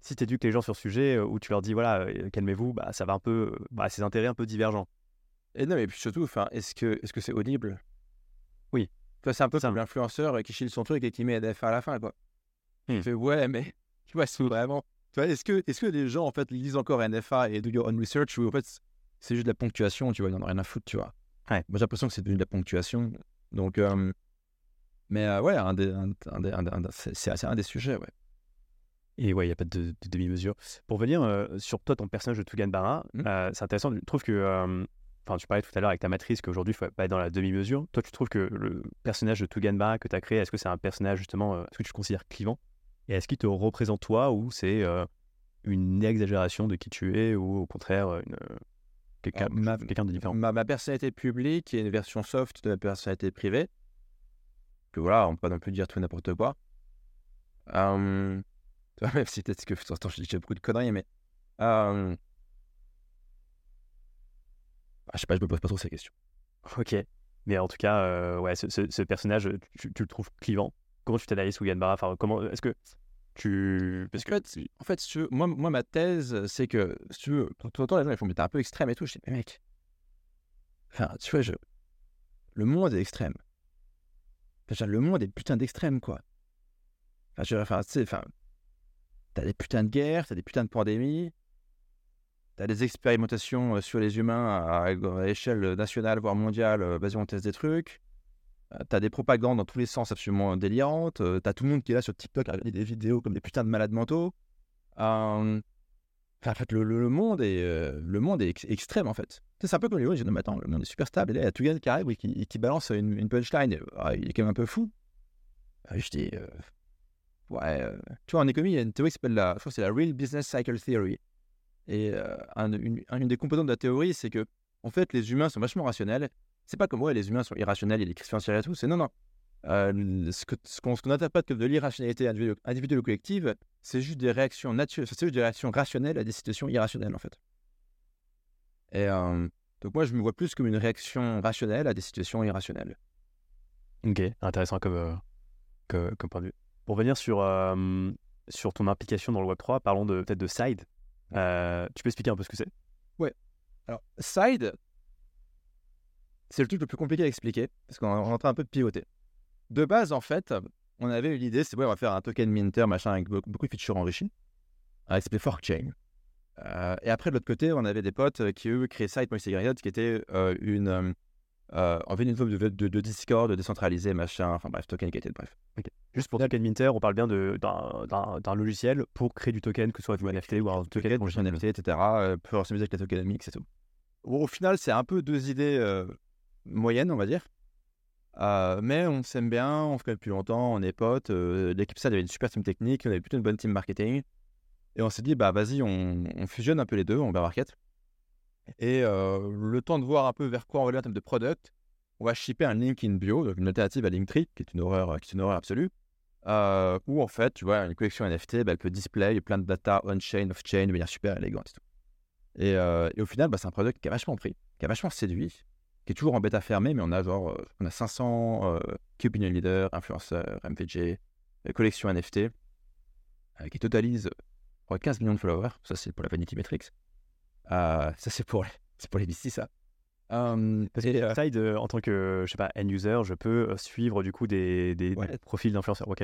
si tu éduques les gens sur ce sujet, euh, où tu leur dis, voilà, euh, calmez-vous, bah, ça va un peu, euh, bah, ces intérêts un peu divergents. Et non, mais puis surtout, enfin, est-ce que est-ce que c'est audible? Oui. Toi, c'est un peu comme l'influenceur qui chile son truc et qui met NFA à la fin, quoi. Hmm. Tu fais ouais, mais [LAUGHS] tu vois, c'est vraiment. Tu vois, est-ce que est-ce que les gens en fait lisent encore NFA et do your own research ou en fait c'est juste de la ponctuation, tu vois, ils en ont rien à foutre, tu vois. Ouais. Moi, j'ai l'impression que c'est devenu de la ponctuation. Donc, euh, mais euh, ouais, un des, des- c'est un des sujets, ouais. Et ouais, il n'y a pas de, de demi-mesure. Pour venir euh, sur toi, ton personnage de Tugan Barra, Mhm. euh, c'est intéressant. Je trouve que. Enfin, tu parlais tout à l'heure avec ta matrice qu'aujourd'hui, il ne faut pas être dans la demi-mesure. Toi, tu trouves que le personnage de Tugan Barra que tu as créé, est-ce que c'est un personnage justement. est-ce que tu le considères clivant? Et est-ce qu'il te représente toi ou c'est une exagération de qui tu es ou au contraire une, quelqu'un de différent? Ma, ma personnalité publique est une version soft de ma personnalité privée. Que voilà, on peut pas non plus dire tout et n'importe quoi. Euh, [LAUGHS] tu vois, même si peut-être que attends, je dis j'ai beaucoup de conneries, mais euh, ah, je sais pas, je me pose pas trop ces questions. [LAUGHS] Ok. Mais en tout cas, euh, ouais, ce, ce- ce personnage, tu, tu le trouves clivant? Comment tu t'analyses Tugan Barra? Enfin, comment Est-ce que tu. Parce En que. fait, en fait, si tu veux, moi, moi, ma thèse, c'est que, si tu veux, tout autant les gens ils font, mais t'es un peu extrême et tout. Je dis, mais mec, enfin, tu vois, je... le monde est extrême. Enfin, le monde est putain d'extrême, quoi. Enfin, je enfin, tu sais, enfin, t'as des putains de guerres, t'as des putains de pandémies, t'as des expérimentations euh, sur les humains à, à échelle nationale, voire mondiale, euh, vas-y, on teste des trucs. Euh, T'as des propagandes dans tous les sens absolument délirantes. T'as tout le monde qui est là sur TikTok à regarder des vidéos comme des putains de malades mentaux. Enfin, en fait, le, monde est, le monde est ex- extrême, en fait. C'est un peu comme les gens, mais attends, le monde est super stable. Et là, il y a Tugan qui arrive qui, balance une, une punchline. ah, il est quand même un peu fou. Je dis, ouais, euh, tu vois, en économie, il y a une théorie qui s'appelle la, je crois c'est la Real Business Cycle Theory. Et euh, un- une, des composantes de la théorie, c'est que, en fait, les humains sont vachement rationnels. C'est pas comme, ouais, les humains sont irrationnels, il y a des crises financières et tout. C'est non, non. Euh, ce qu'on qu'on interprète comme de l'irrationalité individuelle, ou collective, c'est juste des réactions naturelles, c'est juste des réactions rationnelles à des situations irrationnelles, en fait. Et donc, moi, je me vois plus comme une réaction rationnelle à des situations irrationnelles. Ok, intéressant comme, comme point de vue. Pour venir sur, euh, sur ton implication dans le Web3, parlons de- peut-être de Side. Euh, tu peux expliquer un peu ce que c'est? Alors, Side, c'est le truc le plus compliqué à expliquer, parce qu'on est en train un peu de pivoter. De base, en fait, on avait eu l'idée, c'est ouais, on va faire un token minter, machin, avec beaucoup, de features enrichies, avec s'appelait Forkchain. Euh, et après, de l'autre côté, on avait des potes qui, eux, créaient Site.cy, qui était euh, une, euh, euh, en fait, une forme de, de, de Discord décentralisé, machin, enfin bref, token était, bref. Juste pour Token Minter, on parle bien d'un logiciel pour créer du token, que ce soit du NFT ou un token token, fongible. NFT, etc., euh, pour s'amuser avec la tokenomics et tout. Au, au final, c'est un peu deux idées euh, moyennes, on va dire. Euh, mais on s'aime bien, on se connaît depuis longtemps, on est potes. euh, L'équipe SAD avait une super team technique, on avait plutôt une bonne team marketing. Et on s'est dit, bah vas-y, on, on fusionne un peu les deux, on va market. Et le temps de voir un peu vers quoi on va aller en termes de product, on va shipper un link in bio, donc une alternative à Linktree, qui est une horreur, qui est une horreur absolue. Où en fait, tu vois, une collection NFT, bah, elle peut display plein de data on-chain, off-chain de manière super élégante et tout. Et, au final, bah, c'est un product qui a vachement pris, qui a vachement séduit, qui est toujours en bêta fermée, mais on a genre, on a 500 euh, key opinion leaders, influenceurs, MVG, collection NFT, euh, qui totalise euh, je crois, 15 millions de followers. Ça, c'est pour la Vanity Metrics. Euh, ça, c'est pour, [LAUGHS] pour les VC, ça. Euh, Parce que euh, Side, euh, en tant que, je sais pas, end-user, je peux euh, suivre du coup des, des- Ouais. des profils d'influenceurs. Ok.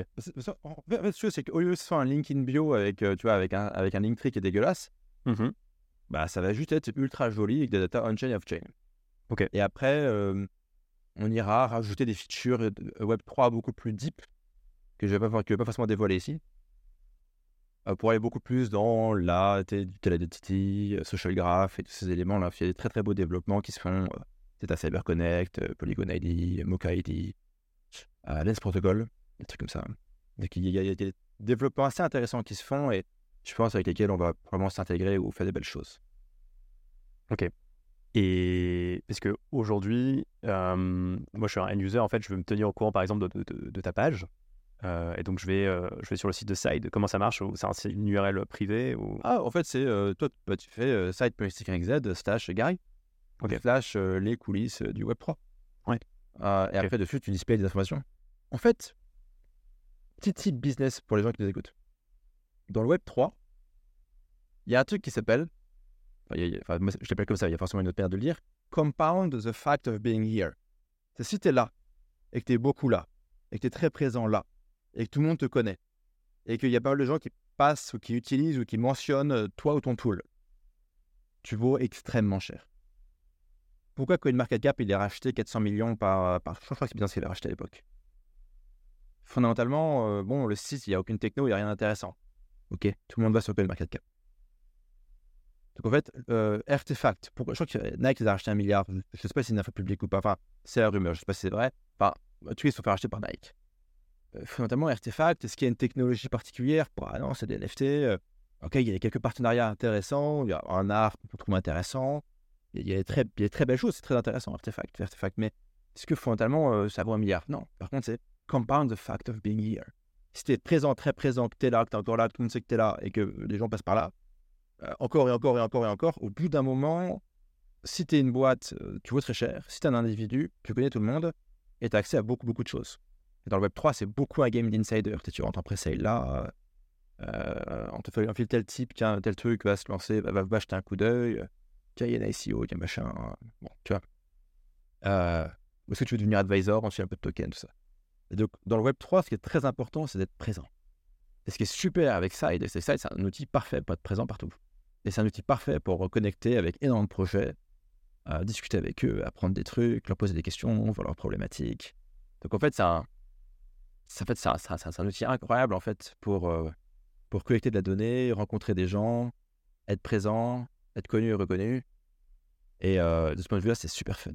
En fait, c'est qu'au lieu ce soit un link in bio avec, euh, tu vois, avec un, avec un link tree qui est dégueulasse, Mhm. bah, ça va juste être ultra joli avec des data on-chain et off-chain. Ok. Et après, euh, on ira rajouter des features euh, Web3 beaucoup plus deep que je vais, pas- que je vais pas forcément dévoiler ici. Euh, pour aller beaucoup plus dans la Digital Identity, euh, Social Graph et tous ces éléments-là. Il y a des très très beaux développements qui se font. euh, C'est à CyberConnect, Polygon ID, Mocha ID, Lens Protocol, des trucs comme ça. Donc il y, a, des développements assez intéressants qui se font et je pense avec lesquels on va probablement s'intégrer ou faire des belles choses. Et parce que aujourd'hui, moi je suis un end user, en fait, je veux me tenir au courant par exemple de ta page. Euh, et donc, je vais, euh, je vais sur le site de Side. Comment ça marche? C'est un- c'est une URL privée ou... Ah, en fait, c'est euh, toi, bah, tu fais site.xyz slash Gary Ok. slash les coulisses du Web3. Ouais. Et Ok. après, dessus, tu displays des informations. En fait, petit tip business pour les gens qui nous écoutent. Dans le Web3, il y a un truc qui s'appelle, enfin, enfin, je l'appelle comme ça, il y a forcément une autre manière de le dire, compound the fact of being here. C'est si tu es là, et que tu es beaucoup là, et que tu es très présent là, et que tout le monde te connaît, et qu'il y a pas mal de gens qui passent ou qui utilisent ou qui mentionnent euh, toi ou ton tool, tu vaux extrêmement cher. Pourquoi CoinMarketCap il est racheté 400 millions par, par je crois que c'est bien ce qu'il a racheté à l'époque. Fondamentalement, euh, bon, le site, il n'y a aucune techno, il n'y a rien d'intéressant. Ok, tout le monde va sur CoinMarketCap. Donc en fait, euh, Artefact, pourquoi, je crois que Nike les a racheté un milliard, je ne sais pas si c'est une info publique ou pas, enfin, c'est la rumeur, je ne sais pas si c'est vrai. Enfin, en tout cas, ils sont fait racheter par Nike. Euh, fondamentalement, Artefact, est-ce qu'il y a une technologie particulière? Ah non, c'est des NFT. euh, ok, il y a quelques partenariats intéressants, il y a un art qu'on trouve intéressant, il y a, des très, il y a très belles choses, c'est très intéressant, Artefact, Artefact, mais est-ce que fondamentalement, euh, ça vaut un milliard? Non. Par contre, c'est compound the fact of being here. Si tu es présent, très présent, que tu es là, que tu es encore là, que tout le monde sait que tu es là et que les gens passent par là, encore et encore et encore et encore, au bout d'un moment, si tu es une boîte, tu vaux très cher. Si tu es un individu, tu connais tout le monde et tu as accès à beaucoup, beaucoup de choses. Dans le Web3, c'est beaucoup un game d'insider. Tu rentres en pré-sale là, euh, euh, on te fait un fil tel type, tiens, tel truc va se lancer, va, va, jeter un coup d'œil. euh, Tiens, il y a un ICO, tiens, machin. euh, Bon, tu vois. Euh, Est-ce que tu veux devenir advisor, on suit un peu de token, tout ça. Et donc, dans le Web3, ce qui est très important, c'est d'être présent. Et ce qui est super avec Side, c'est Side, c'est un outil parfait pour être présent partout. Et c'est un outil parfait pour reconnecter avec énormément de projets, discuter avec eux, apprendre des trucs, leur poser des questions, voir leurs problématiques. Donc en fait, c'est un, ça fait, c'est un, c'est outil incroyable en fait pour, euh, pour collecter de la donnée, rencontrer des gens, être présent, être connu et reconnu. Et euh, de ce point de vue-là, c'est super fun.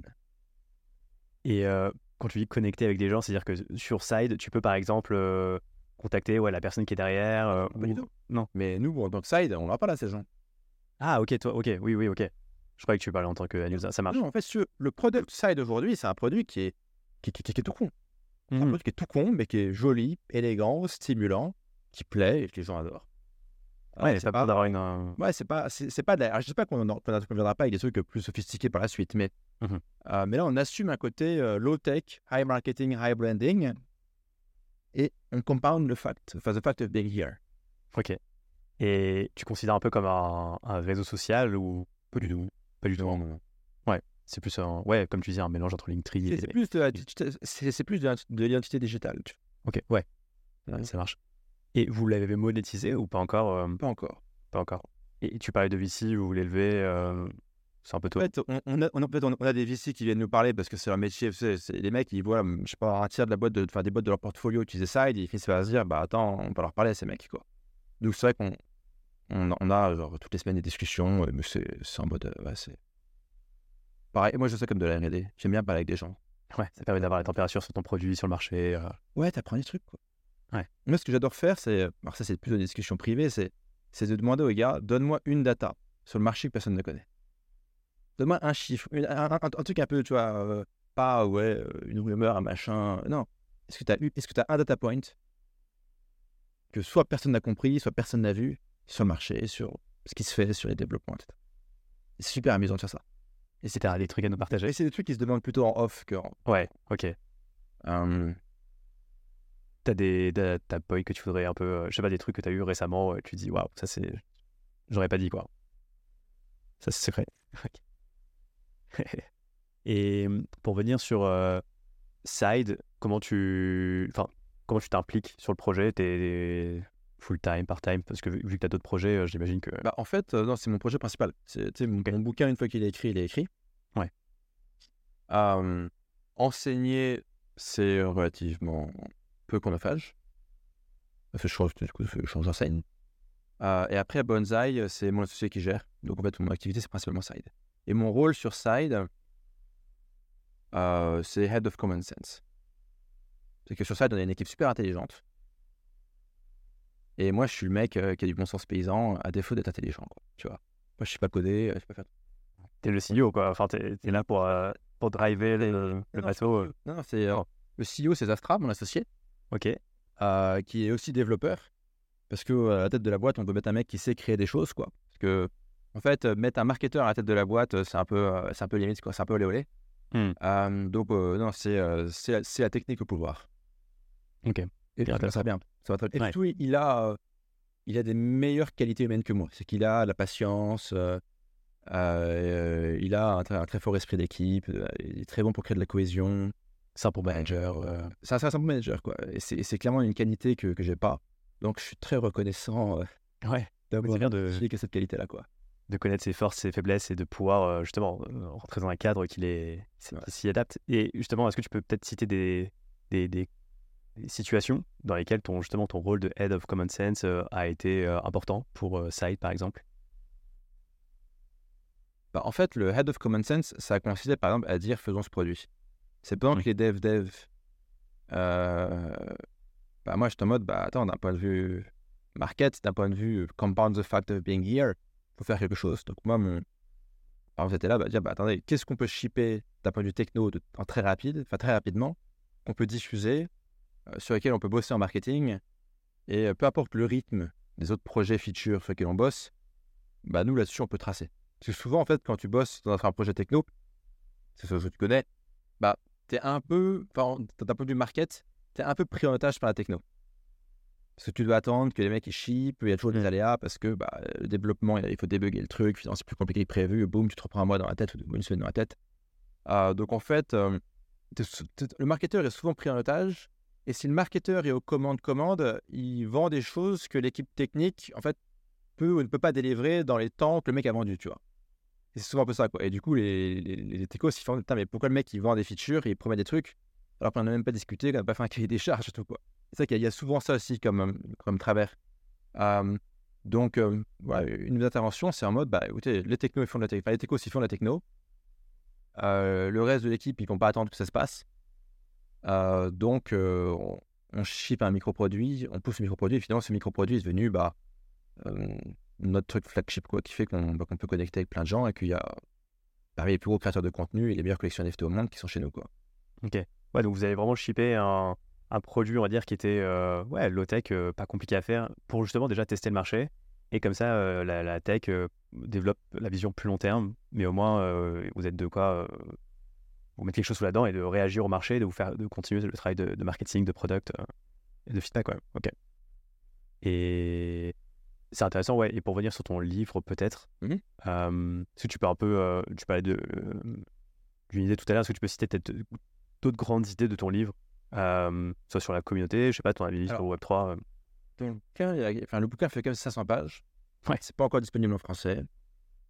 Et euh, quand tu dis connecter avec des gens, c'est-à-dire que sur Side, tu peux par exemple contacter ouais, la personne qui est derrière. Pas du tout. Non. Mais nous, en tant que Side, on n'aura pas là ces gens. Ah, ok, toi, ok, oui, oui, ok. Je croyais que tu parlais en tant que user, ça marche. Non, en fait, le product Side aujourd'hui, c'est un produit qui est, qui, qui- qui- qui est tout con. Un Mhm. produit qui est tout con, mais qui est joli, élégant, stimulant, qui plaît et que les gens adorent. Ouais, c'est pas d'avoir une. euh, Ouais, c'est pas, c'est, pas. je sais pas qu'on ne viendra pas avec des trucs plus sophistiqués par la suite, mais, Mhm. euh, mais là, on assume un côté euh, low tech, high marketing, high branding, et on compound le fact, enfin, the fact of being here. Ok. Et tu considères un peu comme un, un réseau social ou Pas du tout? pas du tout Non, non, non. C'est plus un. Ouais, comme tu disais, un mélange entre Linktree et. c'est plus de, de, l'identité digitale. Ok, ouais, ça marche. Et vous l'avez monétisé ou pas encore euh, Pas encore. Pas encore. Et tu parlais de VC, vous voulez lever. euh, C'est un peu tôt. En fait, on, on a, on, a, on a des VC qui viennent nous parler parce que c'est leur métier. C'est, c'est les mecs, ils voient, je sais pas, un tiers de la boîte, de, enfin, des boîtes de leur portfolio utiliser Side, ils finissent par se dire, bah attends, on va leur parler à ces mecs, quoi. Donc c'est vrai qu'on on, a genre, toutes les semaines des discussions, mais c'est, c'est en mode, euh, ouais, c'est. Pareil, moi je sais comme de la R&D, j'aime bien parler avec des gens. Ouais, ça permet d'avoir la température sur ton produit, sur le marché. euh. Ouais, t'apprends des trucs, quoi. Ouais. Moi, ce que j'adore faire, c'est, alors ça c'est plus une discussion privée, c'est, c'est de demander aux gars, donne-moi une data sur le marché que personne ne connaît. Donne-moi un chiffre, une- un, un- un truc un peu, tu vois, euh, pas, ouais, euh, une rumeur, un machin. Non. Est-ce que tu as, eu, est-ce que tu as un data point que soit personne n'a compris, soit personne n'a vu sur le marché, sur ce qui se fait, sur les développements, etc. C'est super amusant de faire ça. Et c'était des trucs à nous partager. Et c'est des trucs qui se demandent plutôt en off que en. Ouais, ok. euh, T'as des t'as t'as boy que tu voudrais un peu, euh, je sais pas, des trucs que t'as eu récemment, et tu dis waouh, ça c'est, j'aurais pas dit quoi. Ça c'est secret. [LAUGHS] Et pour venir sur euh, Side, comment tu, enfin, comment tu t'impliques sur le projet? T'es full time, part time Parce que vu, vu que t'as d'autres projets, euh, j'imagine que. Bah, en fait, euh, non, c'est mon projet principal. C'est, tu mon, bouquin, une fois qu'il est écrit, il est écrit. Ouais. Euh, enseigner, c'est relativement peu chronophage. Fait je change, du coup, je change d'enseigne. Euh, et après, Bonsai, c'est mon associé qui gère. Donc, en fait, mon activité, c'est principalement Side. Et mon rôle sur Side, euh, c'est Head of Common Sense. C'est que sur Side, on a une équipe super intelligente. Et moi, je suis le mec euh, qui a du bon sens paysan, à défaut d'être intelligent, quoi, tu vois. Moi, je sais pas coder, euh, je sais pas faire... T'es le CEO quoi. Enfin, t'es es là pour euh, pour driver le, le Non, bateau. euh. Non, non, c'est... euh, le CEO, c'est Zastra, mon associé. Ok. euh, qui est aussi développeur. Parce que à la tête de la boîte, on peut mettre un mec qui sait créer des choses, quoi. Parce que, en fait, mettre un marketeur à la tête de la boîte, c'est un peu, c'est un peu limite, quoi. C'est un peu olé olé. Hmm. donc, non, c'est, c'est, c'est la technique au pouvoir. Ok. Et Bien, ça va bien. Ça va très... Et surtout, il a, il a des meilleures qualités humaines que moi. C'est qu'il a la patience, euh, euh, il a un, très- un très fort esprit d'équipe, euh, il est très bon pour créer de la cohésion. C'est bon manager. euh, C'est un, bon manager, quoi. Et c'est, clairement une qualité que, que j'ai pas. Donc, je suis très reconnaissant euh, Ouais. d'avoir de- a cette qualité-là, quoi. de connaître ses forces, ses faiblesses et de pouvoir euh, justement euh, rentrer dans un cadre qui, Ouais. s'y adapte. Et justement, est-ce que tu peux peut-être citer des- des situations dans lesquelles ton, justement, ton rôle de Head of Common Sense euh, a été euh, important pour euh, Side, par exemple? Bah, en fait, le head of common sense, ça a consisté par exemple à dire faisons ce produit. C'est pendant Oui. que les devs dev, euh, bah, moi j'étais en mode, bah attends, d'un point de vue market, d'un point de vue compound the fact of being here, faut faire quelque chose. Donc moi, mon... par exemple, j'étais là, bah, dire, bah attendez, qu'est-ce qu'on peut shipper d'un point de vue techno de, en très rapide, enfin très rapidement, qu'on peut diffuser, sur lesquels on peut bosser en marketing, et euh, peu importe le rythme des autres projets features sur lesquels on bosse, bah nous là-dessus on peut tracer. Parce que souvent, en fait, quand tu bosses dans un projet techno, c'est ce que tu connais, bah, tu es un peu, enfin, d'un point de vue market, tu es un peu pris en otage par la techno. Parce que tu dois attendre que les mecs ils ship, il y a toujours des aléas parce que bah, le développement, il faut débugger le truc, finalement, c'est plus compliqué que prévu, boum, tu te reprends un mois dans la tête ou une semaine dans la tête. Euh, donc en fait, euh, le marketeur est souvent pris en otage. Et si le marketeur est aux commandes commandes, il vend des choses que l'équipe technique, en fait, peut ou ne peut pas délivrer dans les temps que le mec a vendu, tu vois. Et c'est souvent un peu ça, quoi. Et du coup, les, les, les techos, ils font Putain, mais pourquoi le mec il vend des features il promet des trucs alors qu'on n'a même pas discuté, qu'on n'a pas fait un cahier des charges et tout, quoi. C'est ça qu'il y a- souvent ça aussi comme, euh, comme travers. Donc, euh, voilà, une intervention, c'est en mode bah écoutez, les technos, ils font de la techno, les techos, ils font de la techno. Euh, le reste de l'équipe, ils vont pas attendre que ça se passe. Donc, on, on ship un microproduit, on pousse le microproduit, et finalement, ce microproduit est devenu bah, notre truc flagship, quoi, qui fait qu'on bah, qu'on peut connecter avec plein de gens et qu'il y a parmi les plus gros créateurs de contenu et les meilleures collections NFT au monde qui sont chez nous, quoi. Ouais, donc vous avez vraiment shippé un, produit, on va dire, qui était ouais, low-tech, pas compliqué à faire, pour justement déjà tester le marché. Et comme ça, la, tech développe la vision plus long terme, mais au moins, vous êtes de quoi vous mettre quelque chose sous la dent et de réagir au marché, de vous faire, de continuer le travail de, de marketing, de product euh, et de feedback, ouais. Ok. Et c'est intéressant, ouais. Et pour revenir sur ton livre, peut-être, euh, est-ce que tu peux un peu, euh, tu parlais de euh, d'une idée tout à l'heure, est-ce que tu peux citer peut-être d'autres grandes idées de ton livre, soit sur la communauté, je sais pas, ton avis sur Alors, Web3. euh? Dans le, bouquin, a- enfin, le bouquin fait quand même 500 pages. Ouais. C'est pas encore disponible en français.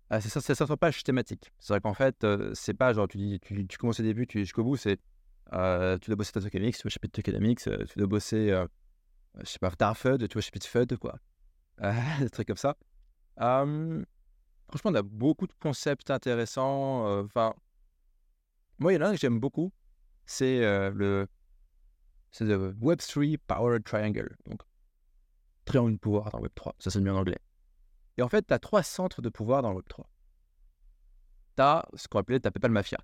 Ah, c'est ça, c'est 500 pages thématiques. C'est vrai qu'en fait, c'est pas genre tu dis, tu, commences au début, tu jusqu'au bout, c'est tu dois bosser ta tokenomics, tu vois chapitre tokenomics, tu dois bosser, je sais pas, ta FUD, tu vois chapitre FUD, quoi. [LAUGHS] Des trucs comme ça. Franchement, on a beaucoup de concepts intéressants. Enfin, moi, il y en a un que j'aime beaucoup, c'est le le Web3 Power Triangle. Donc, triangle de pouvoir dans Web3. Ça, c'est mieux en anglais. Et en fait, tu as trois centres de pouvoir dans le Web3. Tu as ce qu'on appelait ta PayPal Mafia.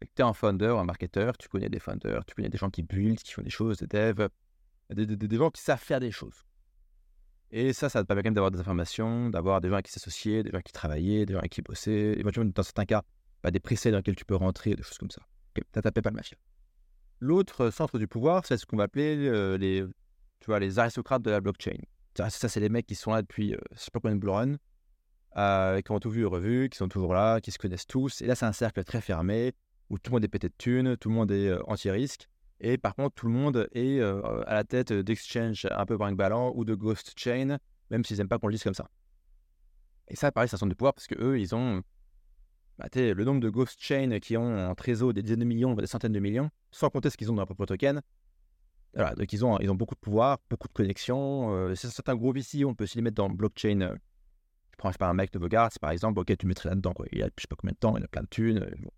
Tu es un founder, un marketeur, tu connais des founders, tu connais des gens qui build, qui font des choses, des devs, des, gens qui savent faire des choses. Et ça, ça te permet quand même d'avoir des informations, d'avoir des gens qui s'associer, des gens qui travaillaient, des gens avec qui bossaient, éventuellement, dans certains cas, bah, des presets dans lesquels tu peux rentrer, des choses comme ça. Ok, Tu as ta PayPal Mafia. L'autre centre du pouvoir, c'est ce qu'on va appeler euh, les aristocrates de la blockchain. Ça, ça, c'est les mecs qui sont là depuis, euh, je sais Blue Run, euh, qui ont tout vu et revu, qui sont toujours là, qui se connaissent tous. Et là, c'est un cercle très fermé, où tout le monde est pété de thunes, tout le monde est euh, anti-risque. Et par contre, tout le monde est à la tête d'exchange un peu brinque-ballant ou de ghost chain, même s'ils n'aiment pas qu'on le dise comme ça. Et ça, pareil, un centre de pouvoir parce que eux, ils ont bah, le nombre de ghost chains qui ont en trésor des dizaines de millions, des centaines de millions, sans compter ce qu'ils ont dans leur propre token. Donc ils ont, beaucoup de pouvoir, beaucoup de connexions. Euh, certains gros VC, on peut aussi les mettre dans blockchain. euh, je prends, sais pas, un mec de Bogart, par exemple, ok, tu mettrais là-dedans. Il a, je sais pas combien de temps, il a plein de thunes. euh.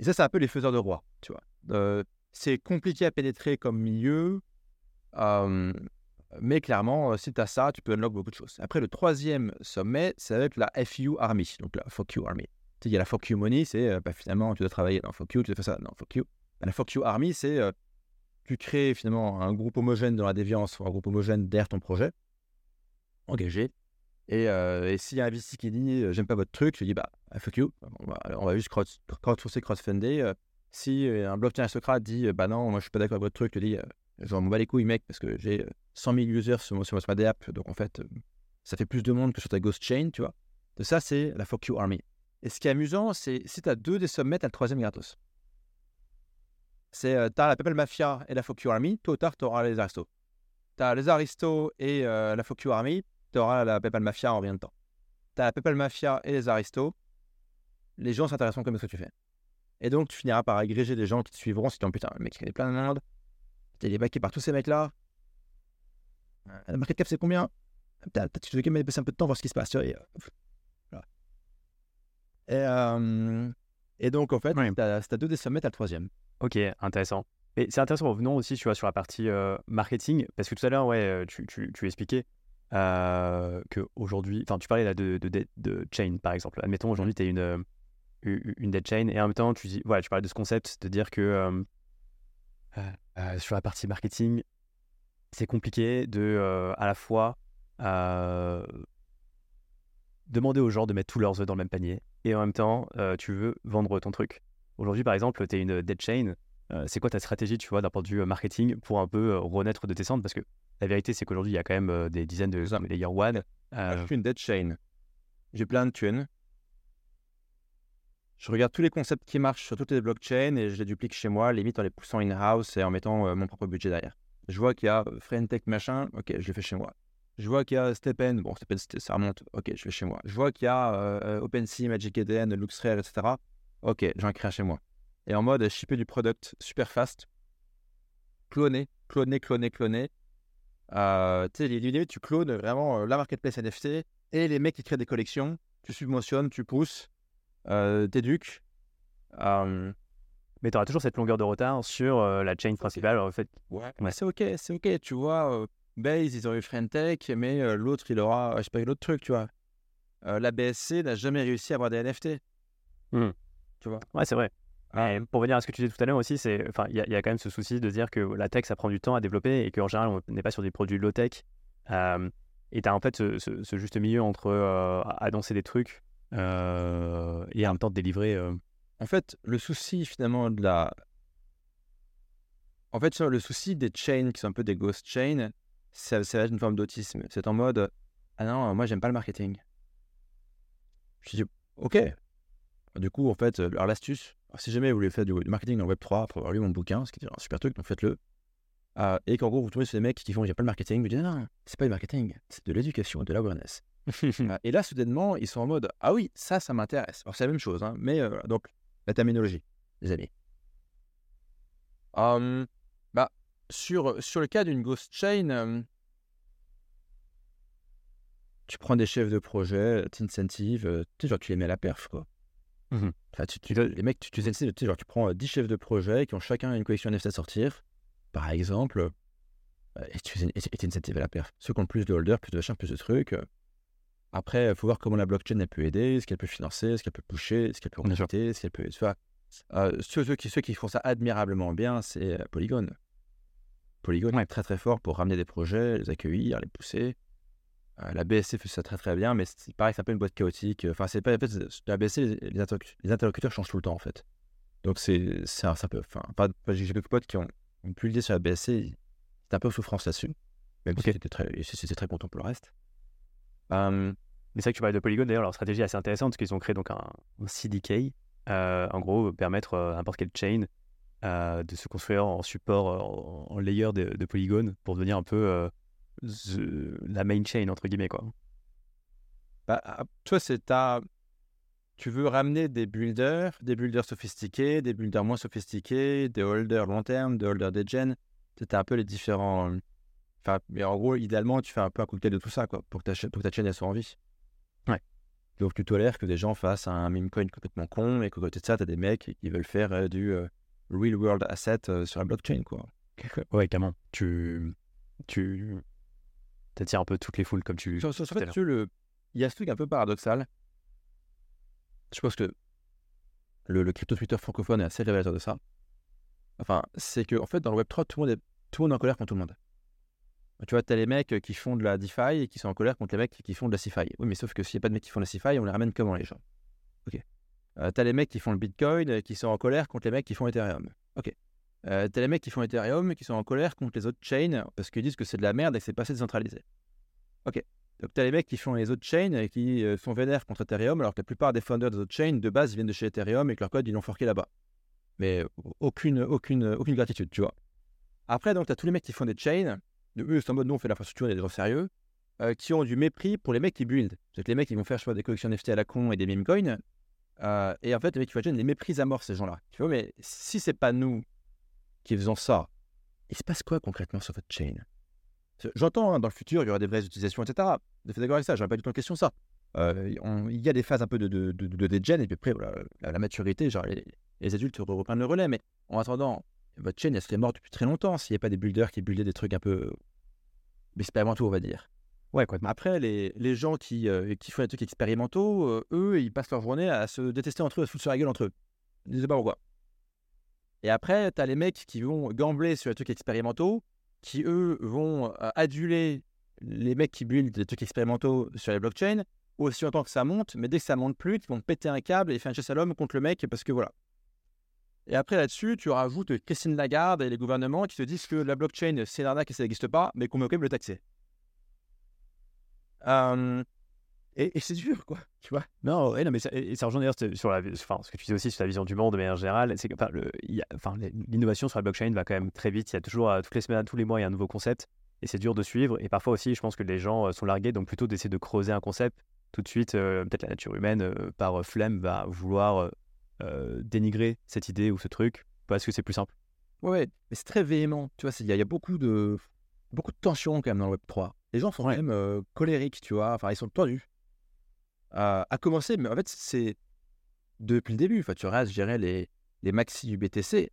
Et ça, c'est un peu les faiseurs de roi, tu vois. Euh, c'est compliqué à pénétrer comme milieu, euh, mais clairement, si tu as ça, tu peux unlock beaucoup de choses. Après, le troisième sommet, c'est avec la FU Army, donc la Fuck You Army. Tu il y a la Fuck You Money, c'est bah, finalement, tu dois travailler dans Fuck You, tu dois faire ça dans Fuck You. Bah, la Fuck You Army, c'est tu crées finalement un groupe homogène dans la déviance ou un groupe homogène derrière ton projet, engagé. Et, euh, et s'il y a un VC qui dit euh, j'aime pas votre truc, je dis bah fuck you, on va, on va juste crowd, crowdsourcer, crowdfunder. Euh, si un blockchain Socrate dit bah non, moi je suis pas d'accord avec votre truc, je dis je m'en bats les couilles mec parce que j'ai 100 000 users sur, sur, ma DApp, donc en fait ça fait plus de monde que sur ta Ghost Chain, tu vois. De ça c'est la fuck you army. Et ce qui est amusant, c'est si tu as deux des sommets, tu as le troisième gratos. C'est tu as la PayPal Mafia et la you army, tôt ou tard tu auras les aristos. Tu as les aristos et la fuck you army, tu auras la PayPal Mafia en rien de temps. Tu as la PayPal Mafia et les aristos, les gens s'intéresseront comme ce que tu fais. Et donc, tu finiras par agréger des gens qui te suivront si tu en putain, le mec, il est plein de merde. Tu es backé par tous ces mecs-là. La market cap, c'est combien? Putain, tu veux quand même passer un peu de temps voir ce qui se passe. Tu vois, et, euh, et, donc, en fait, tu as, deux des sommets, tu as le troisième. Ok, intéressant. Et c'est intéressant, revenons aussi tu vois, sur la partie euh, marketing, parce que tout à l'heure, ouais, tu, tu, tu expliquais euh, qu'aujourd'hui, enfin, tu parlais là de, de, chain, par exemple. Admettons, aujourd'hui, tu es une, une dead chain, et en même temps, tu, dis, voilà, tu parlais de ce concept de dire que euh, euh, sur la partie marketing, c'est compliqué de à la fois demander aux gens de mettre tous leurs œufs dans le même panier, et en même temps, tu veux vendre ton truc. Aujourd'hui, par exemple, tu es une dead chain. c'est quoi ta stratégie, tu vois, d'un point de vue marketing pour un peu renaître de tes cendres? Parce que la vérité, c'est qu'aujourd'hui, il y a quand même euh, des dizaines de layer one. Euh... Je suis une dead chain. J'ai plein de thunes. Je regarde tous les concepts qui marchent sur toutes les blockchains et je les duplique chez moi, limite en les poussant in-house et en mettant euh, mon propre budget derrière. Je vois qu'il y a Friendtech machin, ok, je le fais chez moi. Je vois qu'il y a Stepen, bon, Stepen, ça remonte, ok, je le fais chez moi. Je vois qu'il y a euh, OpenSea, MagicEDN, LuxRare, etc. Ok, j'en crée un chez moi. Et en mode shipper du product super fast, cloner, cloner, cloner, cloner, euh, tu sais, l'idée, tu clones vraiment euh, la marketplace NFT et les mecs qui créent des collections. Tu subventionnes, tu pousses, euh, t'éduques. Mais tu auras toujours cette longueur de retard sur la chain principale. En fait. Ouais, c'est ok, c'est ok. Tu vois, Base, ils ont eu Friendtech, mais l'autre, il aura, je sais pas, l'autre truc, tu vois. la BSC n'a jamais réussi à avoir des NFT. Mmh. Tu vois Ouais, c'est vrai. Mais pour venir à ce que tu disais tout à l'heure aussi, c'est, enfin, il y, y, a quand même ce souci de dire que la tech, ça prend du temps à développer et qu'en général, on n'est pas sur des produits low tech. Euh, et tu as en fait ce, juste milieu entre euh, annoncer des trucs euh, et en même temps de délivrer. En fait, le souci finalement de la. En fait, le souci des chains qui sont un peu des ghost chains, c'est une forme d'autisme. C'est en mode Ah non, moi, j'aime pas le marketing. Je dis Ok. Du coup, en fait, alors l'astuce, si jamais vous voulez faire du, marketing dans Web3 après avoir lu mon bouquin, ce qui est un super truc, donc faites-le. Euh, et qu'en gros, vous trouvez sur des mecs qui font, il n'y a pas le marketing, vous dites, non, c'est pas du marketing, c'est de l'éducation, de l'awareness. Euh, [LAUGHS] et là, soudainement, ils sont en mode, ah oui, ça, ça m'intéresse. Alors, c'est la même chose, hein, mais euh, donc, la terminologie, les amis. Hum, bah, sur, sur le cas d'une ghost chain, hum, tu prends des chefs de projet, t'incentives, tu sais, genre, tu les mets à la perf, quoi. Mmh tu, les mecs, tu, tu, sais, genre, tu prends 10 chefs de projet qui ont chacun une collection NFT à sortir, par exemple, et tu es incentive à la perf. Ceux qui ont le plus de holders, plus de machins, plus de trucs. Après, il faut voir comment la blockchain elle peut aider, ce qu'elle peut financer, ce qu'elle peut pousser, ce qu'elle peut recruter, ce qu'elle peut. Tu euh, ceux, ceux, qui, ceux qui font ça admirablement bien, c'est Polygon. Polygon est très très fort pour ramener des projets, les accueillir, les pousser. Euh, la BSC fait ça très très bien, mais c'est pareil, c'est un peu une boîte chaotique. Enfin, c'est pas. En fait, la BSC, les, interlocuteurs changent tout le temps, en fait. Donc, c'est ça peut. Enfin, pas, j'ai quelques potes qui ont, ont pu l'idée sur la BSC, c'est un peu souffrance là-dessus. Même si c'était très, très content pour le reste. mais c'est vrai que tu parlais de Polygon, d'ailleurs, leur stratégie est assez intéressante parce qu'ils ont créé donc un, CDK, euh, en gros, permettre à n'importe quelle chain euh, de se construire en support, en, layer de, de, Polygon pour devenir un peu la main chain, entre guillemets, quoi. Bah, ah, toi, c'est ta... Tu veux ramener des builders, des builders sophistiqués, des builders moins sophistiqués, des holders long terme, des holders degen. C'est un peu les différents... Enfin, mais en gros, idéalement, tu fais un peu un cocktail de tout ça, quoi, pour que ta, pour ta chaîne, elle soit en vie. Ouais. Donc, tu tolères que des gens fassent un meme coin complètement con et qu'à côté de ça, tu as des mecs qui veulent faire euh, du euh, real world asset euh, sur la blockchain, quoi. Ouais, carrément. Tu, tu, t'attires un peu toutes les foules comme tu. En, fait, le... il y a ce truc un peu paradoxal. Je pense que le, crypto Twitter francophone est assez révélateur de ça. enfin, c'est que en fait, dans le Web3, tout le monde est, tout le monde est en colère contre tout le monde. Tu vois, tu as les mecs qui font de la DeFi et qui sont en colère contre les mecs qui font de la CeFi. Oui, mais sauf que s'il n'y a pas de mecs qui font de la CeFi, on les ramène comment les gens? Ok. Euh, tu as les mecs qui font le Bitcoin et qui sont en colère contre les mecs qui font Ethereum. Ok. Euh, tu as les mecs qui font Ethereum et qui sont en colère contre les autres chains parce qu'ils disent que c'est de la merde et que c'est pas assez décentralisé. Ok. Donc tu as les mecs qui font les autres chains et qui euh, sont vénères contre Ethereum alors que la plupart des founders des autres chains de base viennent de chez Ethereum et que leur code ils l'ont forqué là-bas. Mais aucune, aucune, aucune gratitude, tu vois. Après, donc, tu as tous les mecs qui font des chains de eux, c'est en mode nous on fait l'infrastructure, on est des gens sérieux, euh, qui ont du mépris pour les mecs qui build. C'est que les mecs qui vont faire je des collections NFT à la con et des meme coins. Euh, et en fait, les mecs qui font les mépris à mort ces gens-là. Tu vois, mais si c'est pas nous qui faisons ça, il se passe quoi concrètement sur votre chain J'entends, hein, dans le futur, il y aura des vraies utilisations, etc. De fait d'accord avec ça, j'aurais pas du tout en question ça. Euh, il y a des phases un peu de, de, et puis après, voilà, la, maturité, genre les, adultes reprennent le relais. Mais en attendant, votre chaîne, elle serait morte depuis très longtemps s'il n'y a pas des builders qui buildaient des trucs un peu expérimentaux, on va dire. Ouais, quoi. Après, les, gens qui, euh, qui font des trucs expérimentaux, euh, eux, ils passent leur journée à se détester entre eux, à se foutre sur la gueule entre eux. Je ne sais pas pourquoi. Et après, tu as les mecs qui vont gambler sur les trucs expérimentaux, qui, eux, vont euh, aduler les mecs qui buildent des trucs expérimentaux sur les blockchains, aussi longtemps que ça monte, mais dès que ça monte plus, ils vont péter un câble et faire un chasse à l'homme contre le mec parce que voilà. Et après, là-dessus, tu rajoutes Christine Lagarde et les gouvernements qui te disent que la blockchain, c'est l'arnaque et ça n'existe pas, mais qu'on me de le taxer. Et, c'est dur, quoi, tu vois. Non, non mais ça, et ça rejoint d'ailleurs sur la, enfin, ce que tu dis aussi sur la vision du monde de manière générale, c'est que enfin, l'innovation sur la blockchain va quand même très vite. Il y a toujours, euh, toutes les semaines, tous les mois, il y a un nouveau concept et c'est dur de suivre. Et parfois aussi, je pense que les gens euh, sont largués, donc plutôt d'essayer de creuser un concept, tout de suite, euh, peut-être la nature humaine, par flemme, va vouloir euh, dénigrer cette idée ou ce truc parce que c'est plus simple. Ouais, mais c'est très véhément. Tu vois, il y, a beaucoup de, beaucoup de tension quand même dans le Web 3. Les gens sont quand même colériques, tu vois. Enfin, ils sont tendus. Euh, à commencer, mais en fait, c'est depuis le début. Enfin, tu regardes, je dirais, les, les maxi du BTC,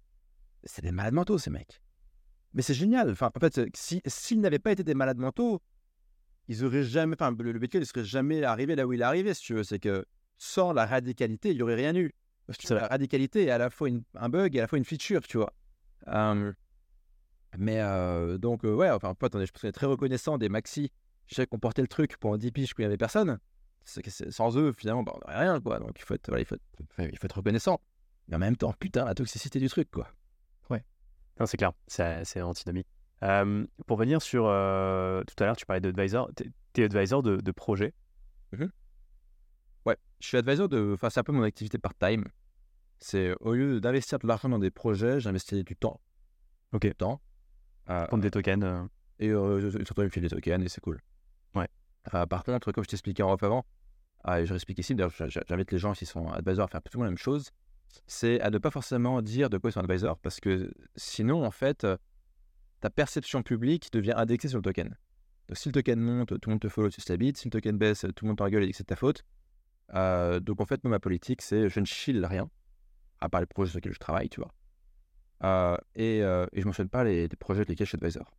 c'est des malades mentaux, ces mecs. Mais c'est génial. Enfin, en fait, s'ils n'avaient pas été des malades mentaux, ils auraient jamais. Enfin, le, le Bitcoin ne serait jamais arrivé là où il est arrivé, si tu veux. C'est que sans la radicalité, il n'y aurait rien eu. La radicalité est à la fois un bug et à la fois une feature, tu vois. mais donc, ouais, enfin, pote, je suis très reconnaissant des maxi. Je sais qu'on portait le truc pendant 10 piges qu'il n'y avait personne. Sans eux, finalement, bah, on n'aurait rien, quoi. Donc, il faut, être, il, faut il faut être reconnaissant. Mais en même temps, putain, la toxicité du truc, quoi. Ouais. Non, c'est clair, c'est antinomie. pour venir sur. tout à l'heure, tu parlais d'advisor. Tu es, advisor de, de projet? Mmh ouais, je suis advisor de. Enfin, c'est un peu mon activité part-time. C'est au lieu d'investir de l'argent dans des projets, j'investis du temps. Ok. Du temps. Euh, Prendre des tokens. Euh. Et euh, surtout, il me file des tokens et c'est cool. Ouais. par contre, comme je t'expliquais en off avant, ah, je réexplique ici, d'ailleurs, j'invite les gens qui sont advisors à faire plutôt la même chose, c'est à ne pas forcément dire de quoi ils sont advisors, parce que sinon, en fait, ta perception publique devient indexée sur le token. Donc, si le token monte, tout le monde te follow, tu stabilises. Si le token baisse, tout le monde te rigole et dit que c'est ta faute. donc, en fait, moi, ma politique, c'est je ne chill rien à part les projets sur lesquels je travaille, tu vois. Euh, et, euh, je ne mentionne pas les, projets de lesquels je suis advisor.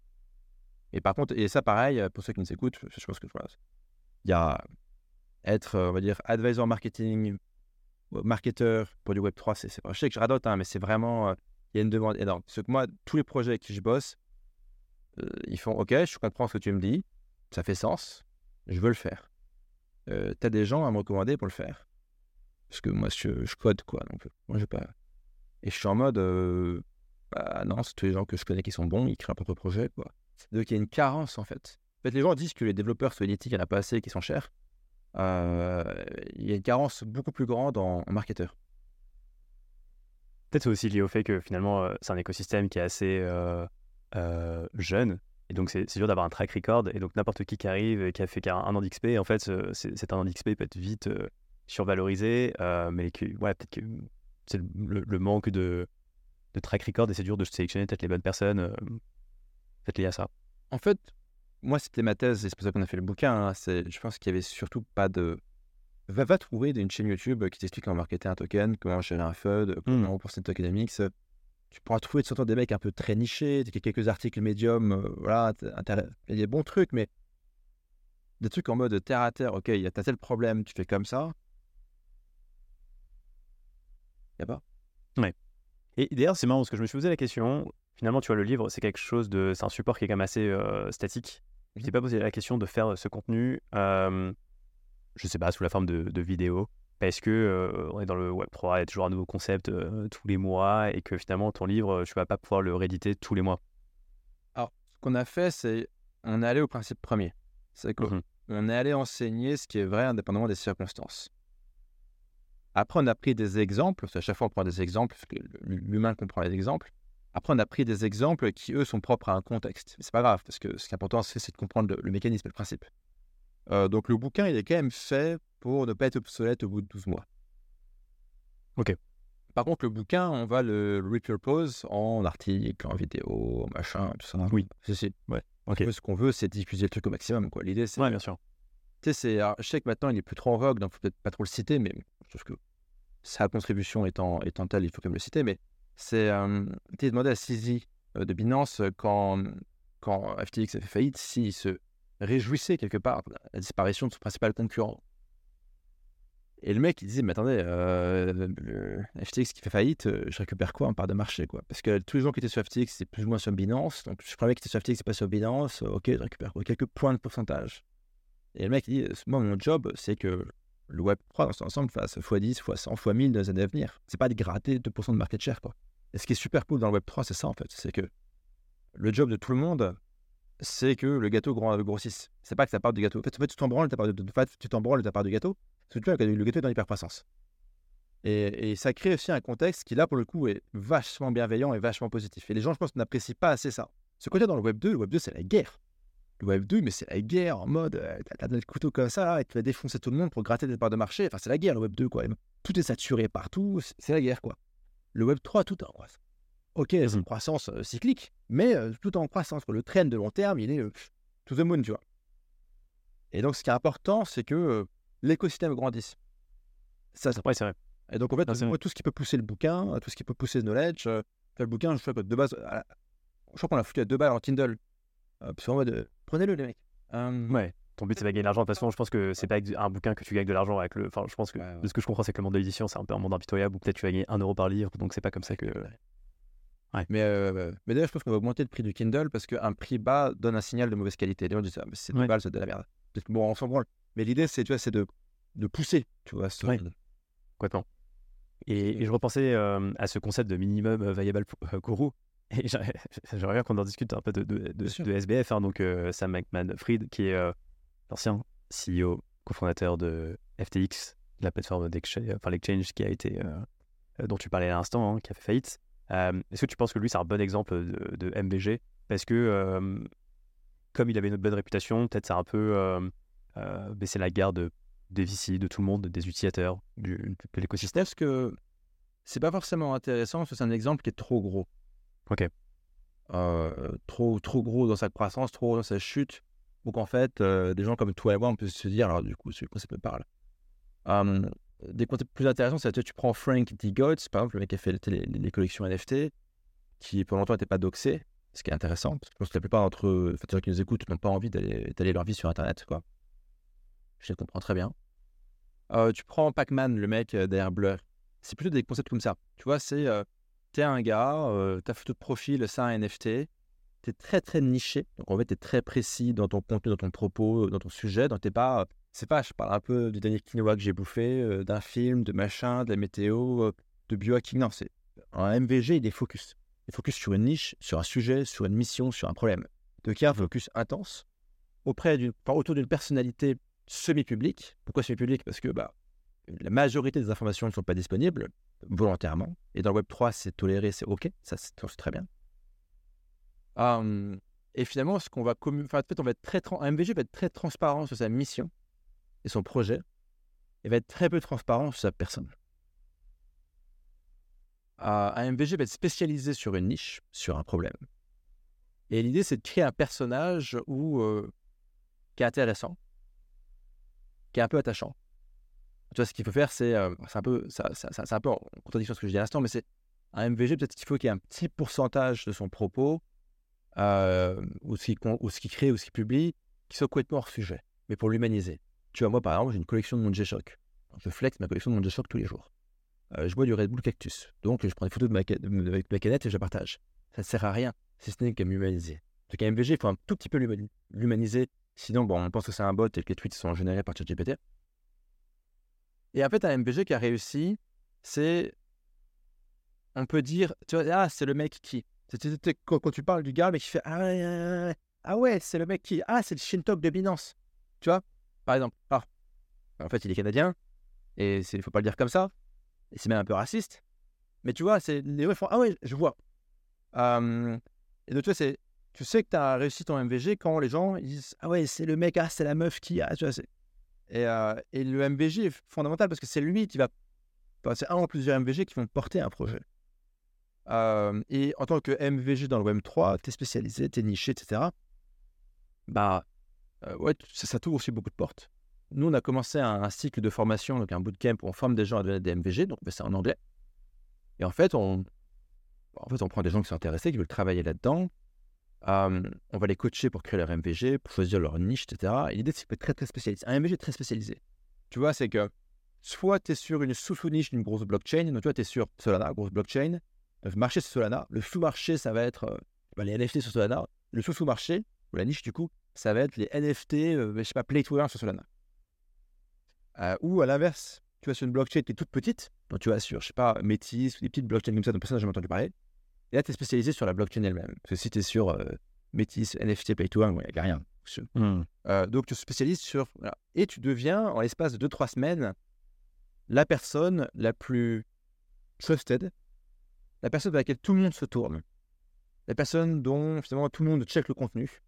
Et par contre, et ça pareil, pour ceux qui nous écoutent, je pense que voilà, il y a être, on va dire, advisor marketing, marketeur pour du Web3, c'est, je sais que je radote, hein, mais c'est vraiment, euh, il y a une demande énorme. Parce que moi, tous les projets avec qui je bosse, ils font, OK, je comprends ce que tu me dis, ça fait sens, je veux le faire. tu as des gens à me recommander pour le faire. Parce que moi, je, code, quoi. Donc, moi, je pas. Et je suis en mode, euh, bah non, c'est tous les gens que je connais qui sont bons, ils créent un propre projet, quoi. Donc, il y a une carence, en fait. En fait, les gens disent que les développeurs soviétiques, il n'y en a pas assez, qui sont chers. Euh, il y a une carence beaucoup plus grande en, marketeur. Peut-être aussi lié au fait que finalement, euh, c'est un écosystème qui est assez jeune. Et donc, c'est dur d'avoir un track record. Et donc, n'importe qui qui arrive et qui a fait qu'un an d'XP, en fait, c'est un an d'XP peut être vite survalorisé, euh, mais que, ouais, peut-être que c'est le, manque de, de, track record et c'est dur de sélectionner peut-être les bonnes personnes, euh, peut-être lié à ça. En fait, moi, c'était ma thèse et c'est pour ça qu'on a fait le bouquin. Hein, je pense qu'il y avait surtout pas de. Va, va trouver une chaîne YouTube qui t'explique comment marketer un token, comment gérer un FUD, comment mmh. rembourser une tokenomics. Tu pourras trouver de sorte des mecs un peu très nichés, quelques articles médiums, euh, voilà, il y a des bons trucs, mais des trucs en mode terre à terre, ok, il y a tel problème, tu fais comme ça. a pas. Ouais. Et d'ailleurs, c'est marrant parce que je me suis posé la question. Finalement, tu vois, le livre, c'est quelque chose de. C'est un support qui est quand même assez euh, statique. Je t'ai pas posé la question de faire ce contenu, euh, je sais pas, sous la forme de, de vidéo. Parce que euh, on est dans le Web3, il y a toujours un nouveau concept euh, tous les mois et que finalement, ton livre, tu vas pas pouvoir le rééditer tous les mois. Alors, ce qu'on a fait, c'est. On est allé au principe premier. C'est qu'on Mhm. on est allé enseigner ce qui est vrai indépendamment des circonstances. Après, on a pris des exemples. parce qu'à chaque fois, on prend des exemples, parce que l'humain comprend les exemples. Après, on a pris des exemples qui, eux, sont propres à un contexte. Mais c'est pas grave, parce que ce qui est important, c'est de comprendre le, le mécanisme et le principe. Euh, donc, le bouquin, il est quand même fait pour ne pas être obsolète au bout de 12 mois. Ok. Par contre, le bouquin, on va le repurpose en article, en vidéo, en machin, tout ça. Oui. C'est, c'est- ouais. Ok. Un peu ce qu'on veut, c'est diffuser le truc au maximum. Quoi. L'idée, c'est Ouais, bien sûr. tu sais, je sais que maintenant il est plus trop en vogue, donc faut peut-être pas trop le citer, mais je trouve que sa contribution étant, étant telle, il faut quand même le citer. Mais c'est, tu demandé à Sisi de Binance quand, quand FTX a fait faillite s'il se réjouissait quelque part de la disparition de son principal concurrent. Et le mec, il disait, mais attendez, FTX qui fait faillite, je récupère quoi en part de marché quoi? Parce que tous les gens qui étaient sur FTX, c'est plus ou moins sur Binance. Donc, je croyais que était sur FTX, c'est pas sur Binance. Ok, je récupère quoi quelques points de pourcentage. Et le mec, il dit, moi, mon job, c'est que le Web3 dans son ensemble fasse x10, x100, x1000 dans les années à venir. C'est pas de gratter 2% de market share, quoi. Et ce qui est super cool dans le Web3, c'est ça, en fait. C'est que le job de tout le monde, c'est que le gâteau gro- grossisse. C'est pas que ça part du gâteau. En fait, en tu t'en branles, ta part de, en tu t'en branles ta part du gâteau. Parce que tu vois, le gâteau est dans l'hypercroissance. Et, et ça crée aussi un contexte qui, là, pour le coup, est vachement bienveillant et vachement positif. Et les gens, je pense, n'apprécient pas assez ça. Ce côté dans le Web 2, le Web 2, c'est la guerre. Le Web 2, mais c'est la guerre en mode, euh, t'as des couteaux comme ça, et tu vas défoncer tout le monde pour gratter des parts de marché. Enfin, c'est la guerre, le Web 2, quoi. Tout est saturé partout, c'est- la guerre, quoi. Le Web 3, tout est en croissance. Ok, c'est une croissance euh, cyclique, mais euh, tout est en croissance. quoi. Le trend de long terme, il est euh, to the moon, tu vois. Et donc, ce qui est important, c'est que l'écosystème grandisse. Ça, c'est Ouais, c'est vrai. et donc, en fait, Non, tout ce qui peut pousser le bouquin, tout ce qui peut pousser le knowledge, le bouquin, je crois que de base, la- je crois qu'on l'a foutu à deux balles en Kindle. Euh, parce qu'en mode, prenez-le, les mecs. Euh, Ouais. Ton but, c'est pas de gagner de l'argent. De toute façon, je pense que c'est pas avec un bouquin que tu gagnes de l'argent avec le. Enfin, je pense que Ouais, ouais. de ce que je comprends, c'est que le monde de l'édition, c'est un peu un monde impitoyable où peut-être tu vas gagner 1 euro par livre. Donc, c'est pas comme ça que. Mais, euh, mais d'ailleurs, je pense qu'on va augmenter le prix du Kindle parce qu'un prix bas donne un signal de mauvaise qualité. D'ailleurs, on dit ça, mais c'est Ouais. balles, c'est de la merde. Bon, on s'en branle. Mais l'idée, c'est, tu vois, c'est de, de pousser, tu vois. ce- Ouais. Complètement. Et, et je repensais euh, à ce concept de minimum euh, viable guru. [LAUGHS] Et j'aimerais bien qu'on en discute un peu de, de, de- Bien sûr. de SBF. hein, donc, euh, Sam Bankman-Fried, qui est euh, l'ancien CEO, cofondateur de FTX, la plateforme d'exchange, enfin l'exchange qui a été, euh, euh, dont tu parlais à l'instant, hein, qui a fait faillite. Euh, Est-ce que tu penses que lui, c'est un bon exemple de, MBG Parce que, euh, comme il avait une bonne réputation, peut-être ça a un peu euh, euh, baissé la garde des VC, de tout le monde, des utilisateurs, du, de l'écosystème. Parce que c'est pas forcément intéressant parce que c'est un exemple qui est trop gros. Ok. Euh, trop, trop gros dans sa croissance, trop gros dans sa chute. Donc en fait, euh, des gens comme toi et moi, on peut se dire, alors du coup, ce concept me parle. Euh, des concepts plus intéressants, c'est que tu prends Frank D. Goetz, par exemple, le mec qui a fait les, collections NFT, qui pendant longtemps n'était pas doxé, ce qui est intéressant, je pense que la plupart d'entre eux, enfin, gens qui nous écoutent, n'ont pas envie d'aller leur vie sur Internet, quoi. Je les comprends très bien. Euh, tu prends Pac-Man, le mec derrière Blur, c'est plutôt des concepts comme ça. Tu vois, c'est t'es un gars, euh, ta photo de profil, c'est un NFT, t'es très très niché, donc en fait t'es très précis dans ton contenu, dans ton propos, dans ton sujet, donc t'es pas, c'est pas, je parle un peu du dernier quinoa que j'ai bouffé, euh, d'un film, de machin, de la météo, euh, de biohacking, non, c'est un MVG, il est focus. Il est focus sur une niche, sur un sujet, sur une mission, sur un problème. Donc il y a un focus intense auprès d'une, enfin, autour d'une personnalité semi-publique. Pourquoi semi-publique? Parce que bah, la majorité des informations ne sont pas disponibles volontairement. Et dans le Web 3, c'est toléré, c'est OK, ça c'est c'est très bien. Hum, et finalement, ce qu'on va en fait, on va être très MVG va être très transparent sur sa mission et son projet, et va être très peu transparent sur sa personne. Euh, un MVG va être spécialisé sur une niche, sur un problème. Et l'idée, c'est de créer un personnage où, euh, qui est intéressant, qui est un peu attachant. Tu vois, ce qu'il faut faire, c'est euh, un, peu, ça, ça- un peu en contradiction ce que je dis à l'instant, mais c'est un MVG, peut-être qu'il faut qu'il y ait un petit pourcentage de son propos, euh, ou, ce qu'il, crée, ou ce qu'il publie, qui soit complètement hors sujet, mais pour l'humaniser. Tu vois, moi, par exemple, j'ai une collection de mon G-Shock. Je flex ma collection de mon G-Shock tous les jours. euh, je bois du Red Bull Cactus. Donc, je prends des photos de ma, de ma- canette et je la partage. Ça ne sert à rien, si ce n'est qu'à m'humaniser. Donc, à MVG, il faut un tout petit peu l'humani- l'humaniser. Sinon, bon, on pense que c'est un bot et que les tweets sont générés par ChatGPT. Et en fait, un MVG qui a réussi, c'est. On peut dire, tu vois, ah, c'est le mec qui. Quand, tu parles du gars, mais qui fait Ah ah ouais, c'est le mec qui. Ah, c'est le Shintok de Binance. Tu vois, par exemple. Ah, en fait, il est canadien. Et il ne faut pas le dire comme ça. Et c'est même un peu raciste. Mais tu vois, c'est les gens font Ah ouais, je vois. Et donc, tu vois, c'est. Tu sais que tu as réussi ton MVG quand les gens disent Ah ouais, c'est le mec, ah, c'est la meuf qui. Ah, tu vois, et, euh, et le MVG est fondamental parce que c'est lui qui va. enfin, c'est un ou plusieurs MVG qui vont porter un projet. Euh, et en tant que MVG dans le Web3, tu es spécialisé, tu es niché, etc. Bah, euh, ouais, ça, t'ouvre aussi beaucoup de portes. Nous, on a commencé un, un cycle de formation, donc un bootcamp où on forme des gens à devenir des MVG, donc on fait ça en anglais. Et en fait, on, en fait, on prend des gens qui sont intéressés, qui veulent travailler là-dedans. On va les coacher pour créer leur MVG, pour choisir leur niche, etc. Et l'idée, c'est que très, très spécialisé. Un MVG très spécialisé. Tu vois, c'est que soit tu es sur une sous-sous-niche d'une grosse blockchain, donc tu vois, tu es sur Solana, grosse blockchain. Le marché, c'est Solana. Le sous-marché, ça va être euh, bah, les NFT sur Solana. Le sous-sous-marché, ou la niche, du coup, ça va être les NFT, euh, je sais pas, Play to Earn sur Solana. Euh, ou à l'inverse, tu vas sur une blockchain qui est toute petite, donc tu vas sur, je sais pas, Métis, ou des petites blockchains comme ça dont personne n'a jamais entendu parler. Et là, tu es spécialisé sur la blockchain elle-même. Parce que si tu es sur euh, Métis, NFT, Play to Earn, il n'y a rien. Euh, donc, tu te spécialises sur. voilà. Et tu deviens, en l'espace de 2-3 semaines, la personne la plus trusted, la personne vers laquelle tout le monde se tourne, la personne dont finalement tout le monde check le contenu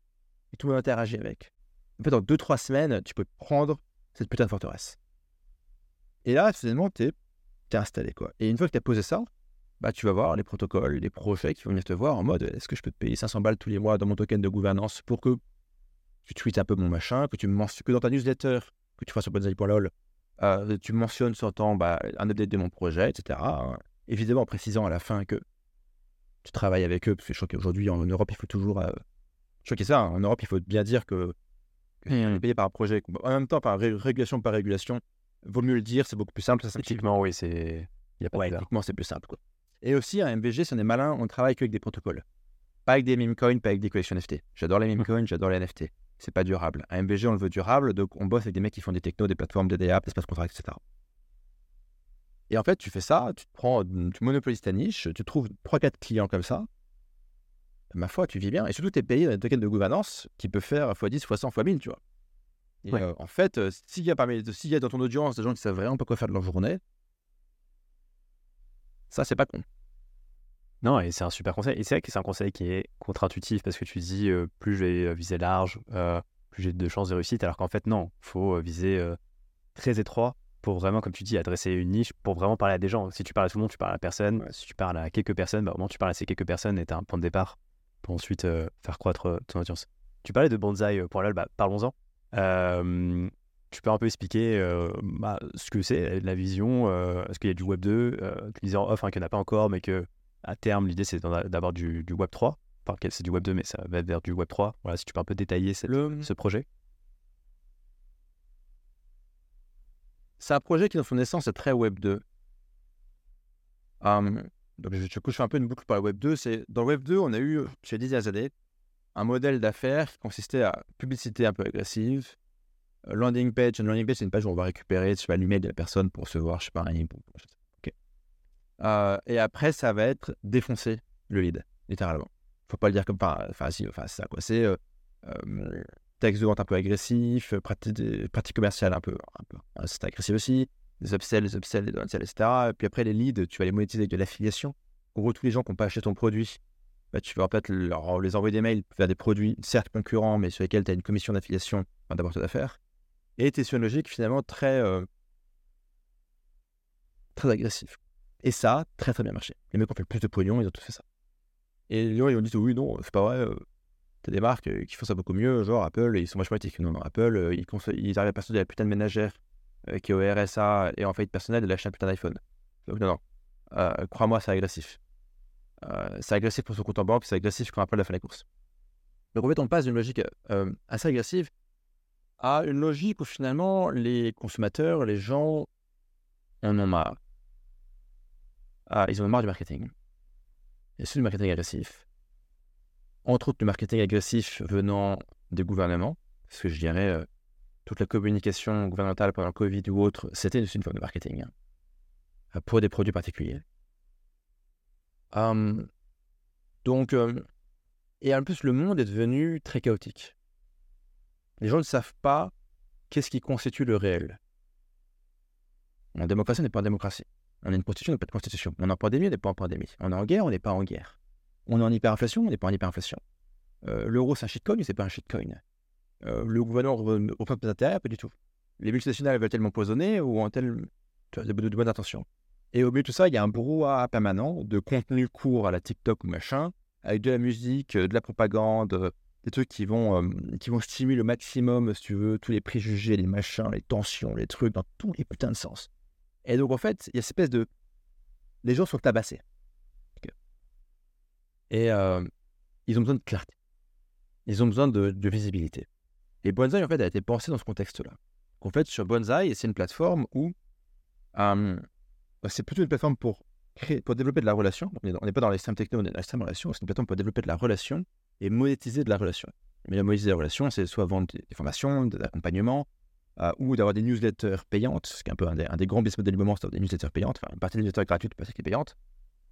et tout le monde interagit avec. En fait, en 2-3 semaines, tu peux prendre cette putain de forteresse. Et là, finalement, tu es, installé. Quoi. Et une fois que tu as posé ça, bah, tu vas voir les protocoles, les projets qui vont venir te voir en mode est-ce que je peux te payer 500 balles tous les mois dans mon token de gouvernance pour que tu tweets un peu mon machin, que tu me mentionnes, que dans ta newsletter que tu feras sur bonzaï.lol, euh, tu mentionnes sur temps bah, un update de mon projet, etc. hein. Évidemment, en précisant à la fin que tu travailles avec eux, parce que je crois qu'aujourd'hui en Europe, il faut toujours. Euh, je crois que ça, hein, en Europe, il faut bien dire que, que est payé par un projet. En même temps, par ré- régulation par régulation, vaut mieux le dire, c'est beaucoup plus simple. Ça Éthiquement, oui, c'est. Il n'y a pas Ouais, techniquement, c'est plus simple. Quoi. Et aussi, un MVG, si on est malin, on travaille qu'avec des protocoles. Pas avec des meme coins, pas avec des collections NFT. J'adore les meme coins, j'adore les NFT. C'est pas durable. Un MVG, on le veut durable, donc on bosse avec des mecs qui font des technos, des plateformes, des DApp, espace contract, etc. Et en fait, tu fais ça, tu te prends, tu monopolises ta niche, tu trouves 3-4 clients comme ça. Ma foi, tu vis bien. Et surtout, tu es payé dans un token de gouvernance qui peut faire x10, x100, x1000, tu vois. Et Ouais. euh, en fait, euh, s'il y, a parmi- s'il y a dans ton audience des gens qui savent vraiment pas quoi faire de leur journée, ça, c'est pas con. Non, et c'est un super conseil. Et c'est vrai que c'est un conseil qui est contre-intuitif parce que tu dis euh, plus je vais euh, viser large, euh, plus j'ai de chances de réussite, alors qu'en fait, non, il faut viser euh, très étroit pour vraiment, comme tu dis, adresser une niche, pour vraiment parler à des gens. Si tu parles à tout le monde, tu parles à personne. Si tu parles à quelques personnes, bah, au moins tu parles à ces quelques personnes et tu as un point de départ pour ensuite faire croître ton audience. Tu parlais de bonsaï.lol, bah, parlons-en. Euh, tu peux un peu expliquer euh, bah, ce que c'est, la vision, euh, est-ce qu'il y a du Web 2 euh, Tu disais en off hein, qu'il n'y en a pas encore, mais que à terme, l'idée c'est d'avoir du, du Web 3. Enfin, c'est du Web 2, mais ça va vers du Web 3. Voilà, si tu peux un peu détailler cette- Le- ce projet. C'est un projet qui, dans son essence, est très Web 2. Hum, donc, je, coup, je fais un peu une boucle par le Web 2. C'est, dans le Web 2, on a eu, chez dernières années, un modèle d'affaires qui consistait à publicité un peu agressive, euh, landing page. Une landing page, c'est une page où on va récupérer je sais pas, l'email de la personne pour recevoir, je sais pas, un email. je sais pas. Ok. Euh, et après, ça va être défoncer le lead, littéralement. Faut pas le dire comme pas. Enfin, si, enfin, c'est ça, quoi. C'est euh, euh, texte de vente un peu agressif, pratique, commerciale un peu, un peu c'est agressif aussi, des upsells, des upsells, des downsells, etc. Et puis après, les leads, tu vas les monétiser avec de l'affiliation. En gros, tous les gens qui n'ont pas acheté ton produit, bah, tu vas en fait les envoyer des mails vers des produits, certes concurrents, mais sur lesquels tu as une commission d'affiliation enfin, d'apporteur d'affaires. Et sur une logique finalement très, euh, très agressive. Et ça très très bien marché. Les mecs ont fait plus de pognon, ils ont tous fait ça. Et les gens, ils ont dit oui, non, c'est pas vrai. euh, T'as des marques euh, qui font ça beaucoup mieux, genre Apple, ils sont vachement éthiques. Non, non, Apple, ils, ils arrivent à persuader la putain de ménagère qui est au RSA et en faillite personnelle de lâcher un putain d'iPhone. Donc, non, non. Crois-moi, c'est agressif. C'est agressif pour son compte en banque, c'est agressif quand Apple a fait la course. Donc, en fait, on passe d'une logique assez agressive à une logique où finalement les consommateurs, les gens en ont marre. ah, ils ont marre du marketing. Et c'est du marketing agressif. Entre autres, du marketing agressif venant des gouvernements, parce que je dirais, euh, toute la communication gouvernementale pendant le Covid ou autre, c'était une forme de marketing hein, pour des produits particuliers. Hum, donc, hum, et en plus, le monde est devenu très chaotique. Les gens ne savent pas qu'est-ce qui constitue le réel. En démocratie, n'est pas en démocratie. On a une constitution, on n'est pas de constitution. On est en pandémie, on n'est pas en pandémie. On est en guerre, on n'est pas en guerre. On est en hyperinflation, on n'est pas en hyperinflation. Euh, L'euro, c'est un shitcoin, c'est pas un shitcoin? Euh, le gouvernement reprend des intérêts, pas du tout. Les multinationales veulent tellement poisonner ou ont elles de, de, bonnes intentions. Et au milieu de tout ça, il y a un brouhaha permanent de contenu court à la TikTok ou machin, avec de la musique, de la propagande, des trucs qui vont, qui vont stimuler au maximum, si tu veux, tous les préjugés, les machins, les tensions, les trucs, dans tous les putains de sens. Et donc, en fait, il y a cette espèce de. Les gens sont tabassés. Et ils ont besoin de clarté. Ils ont besoin de, visibilité. Et Bonsai, en fait, a été pensé dans ce contexte-là. En fait, sur Bonsai, c'est une plateforme où. C'est plutôt une plateforme pour, créer, pour développer de la relation. On n'est pas dans l'extrême techno, on est dans l'extrême relation. C'est une plateforme pour développer de la relation et monétiser de la relation. Mais la monétiser de la relation, c'est soit vendre des formations, des accompagnements, euh, ou d'avoir des newsletters payantes, ce qui est un peu un des, grands business models du moment, c'est des newsletters payantes, enfin une partie des newsletters gratuites, une partie qui est payante.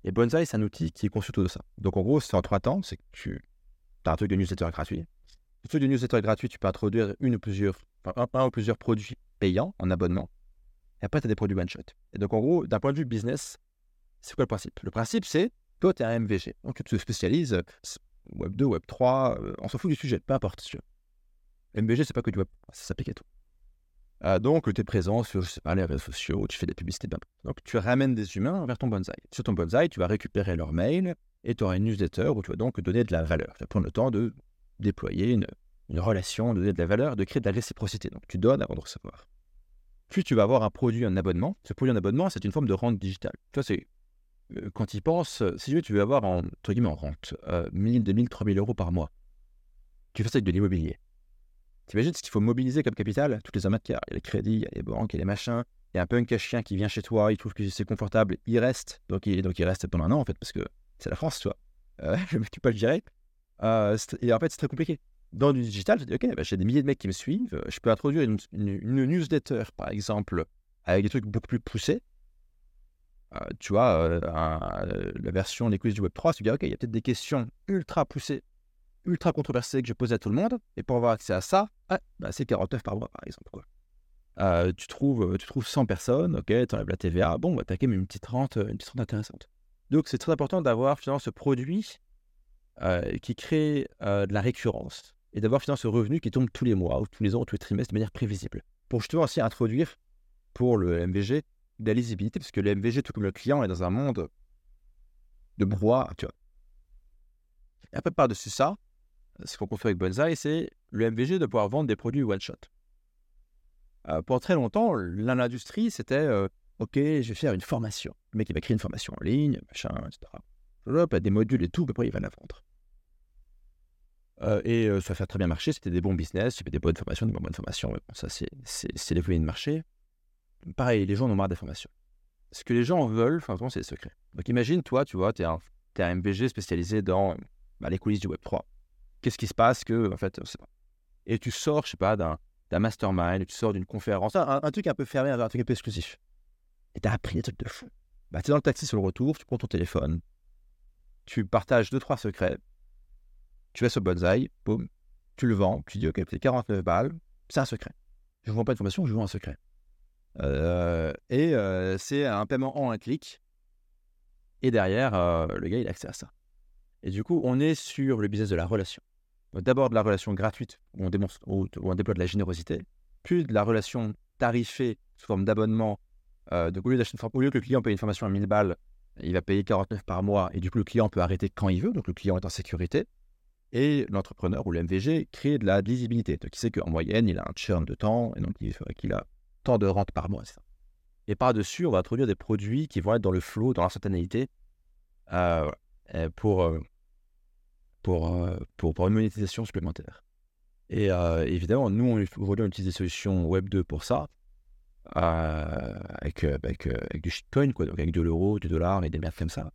Et Bonsai, c'est un outil qui est conçu autour de ça. Donc en gros, c'est en trois temps, c'est que tu as un truc de newsletter gratuit. Le truc de newsletter gratuit, tu peux introduire une ou plusieurs, un, ou plusieurs produits payants en abonnement. Et après, tu as des produits one-shot. Et donc en gros, d'un point de vue business, c'est quoi le principe? Le principe, c'est, toi, tu es un MVG. Donc tu te spécialises, Web 2, Web 3, euh, on s'en fout du sujet, peu importe. MVG, c'est pas que du web, ça s'applique à tout. Euh, donc, tu es présent sur, les réseaux sociaux, tu fais des publicités. Donc, tu ramènes des humains vers ton bonsaï. Sur ton bonsaï, tu vas récupérer leur mail et tu auras une newsletter où tu vas donc donner de la valeur. Tu vas prendre le temps de déployer une, relation, de donner de la valeur, de créer de la réciprocité. Donc, tu donnes avant de recevoir. Puis, tu vas avoir un produit, un abonnement. Ce produit, un abonnement, c'est une forme de rente digitale. Tu c'est euh, quand il pense, si tu veux, avoir en, entre guillemets, en rente 1000, 2000, 3000 euros par mois. Tu fais ça avec de l'immobilier. T'imagines ce qu'il faut mobiliser comme capital? Toutes les amateurs. Il y a les crédits, il y a les banques, il y a les machins. Il y a un peu un cache-chien qui vient chez toi, il trouve que c'est confortable, il reste. Donc il, reste pendant un an, en fait, parce que c'est la France, tu vois. Euh, je ne peux pas le gérer. Euh, et en fait, c'est très compliqué. Dans du digital, je dis, OK, bah, j'ai des milliers de mecs qui me suivent. Je peux introduire une, newsletter, par exemple, avec des trucs beaucoup plus poussés. Euh, tu vois, euh, la version des quiz du Web3, tu dis, OK, il y a peut-être des questions ultra poussées ultra controversé que je posais à tout le monde. Et pour avoir accès à ça, ah, bah, c'est 49 par mois, par exemple. Quoi. Euh, tu, trouves, tu trouves 100 personnes, ok, tu enlèves la TVA, bon, bah, tu as quand même une petite rente, une petite rente intéressante. Donc, c'est très important d'avoir finalement ce produit euh, qui crée euh, de la récurrence et d'avoir finalement ce revenu qui tombe tous les mois, ou tous les ans, ou tous les trimestres de manière prévisible. Pour justement aussi introduire pour le MVG de la lisibilité, parce que le MVG, tout comme le client, est dans un monde de brouhaha, tu vois. Et un peu par-dessus ça, ce qu'on construit avec Bonsai, c'est le MVG de pouvoir vendre des produits one-shot. Euh, pour très longtemps, l'industrie, c'était euh, OK, je vais faire une formation. Le mec, il va créer une formation en ligne, machin, etc. Des modules et tout, puis après, il va la vendre. Euh, et ça va faire très bien marcher, c'était des bons business, fais des bonnes formations, des bonnes formations. ça, c'est les volumes de marché. Pareil, les gens en ont marre des formations. Ce que les gens veulent, enfin, c'est les secrets. Donc imagine, toi, tu vois, tu es, un MVG spécialisé dans bah, les coulisses du Web3 qu'est-ce qui se passe que, en fait, et tu sors, je sais pas, d'un, mastermind, tu sors d'une conférence, un, truc un peu fermé, un truc un peu exclusif. Et tu as appris des trucs de fou. Bah, tu es dans le taxi sur le retour, tu prends ton téléphone, tu partages deux, trois secrets, tu vas sur Bonsai, boum, tu le vends, tu dis, OK, c'est 49 balles, c'est un secret. Je ne vends pas de formation, je vends un secret. Euh, et euh, c'est un paiement en un clic. Et derrière, euh, le gars, il a accès à ça. Et du coup, on est sur le business de la relation. D'abord de la relation gratuite, où on, où on déploie de la générosité, puis de la relation tarifée sous forme d'abonnement. Euh, au, lieu au lieu que le client paye une formation à 1000 balles, il va payer 49 par mois, et du coup, le client peut arrêter quand il veut, donc le client est en sécurité. Et l'entrepreneur ou le MVG crée de la lisibilité. Donc, il sait qu'en moyenne, il a un churn de temps, et donc il a tant de rente par mois. Ça. Et par-dessus, on va introduire des produits qui vont être dans le flow, dans l'instantanéité, euh, pour, euh, euh, pour, pour, une monétisation supplémentaire. Et euh, évidemment, nous, aujourd'hui, on utilise des solutions Web 2 pour ça. euh, avec, euh, avec, euh, avec du shitcoin, quoi, donc avec de l'euro, du dollar et des merdes comme ça.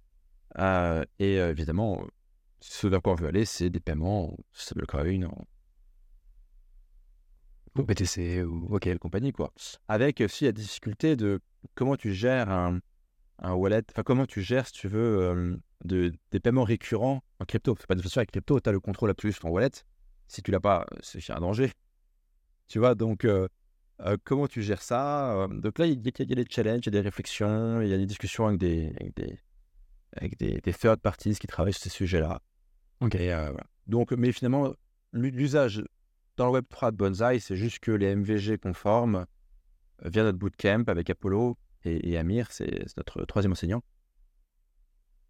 Euh, et euh, évidemment, ce vers quoi on veut aller, c'est des paiements en stablecoin, en BTC ou. Ok. quelle compagnie, quoi. Avec aussi la difficulté de comment tu gères un, un wallet, enfin comment tu gères, si tu veux, euh, de, des paiements récurrents en crypto. C'est pas de toute façon avec crypto, tu as le contrôle absolu sur ton wallet. Si tu l'as pas, c'est un danger. Tu vois, donc euh, euh, comment tu gères ça Euh, Donc là, il y, a- il y a des challenges, il y a des réflexions, il y a des discussions avec des, avec des, avec des, des third parties qui travaillent sur ces sujets-là. Ok. Et, euh, voilà. Donc, mais finalement, l'u- l'usage dans le Web3 de Bonsai, c'est juste que les MVG conformes euh, via notre bootcamp avec Apollo et, Amir, c'est notre troisième enseignant.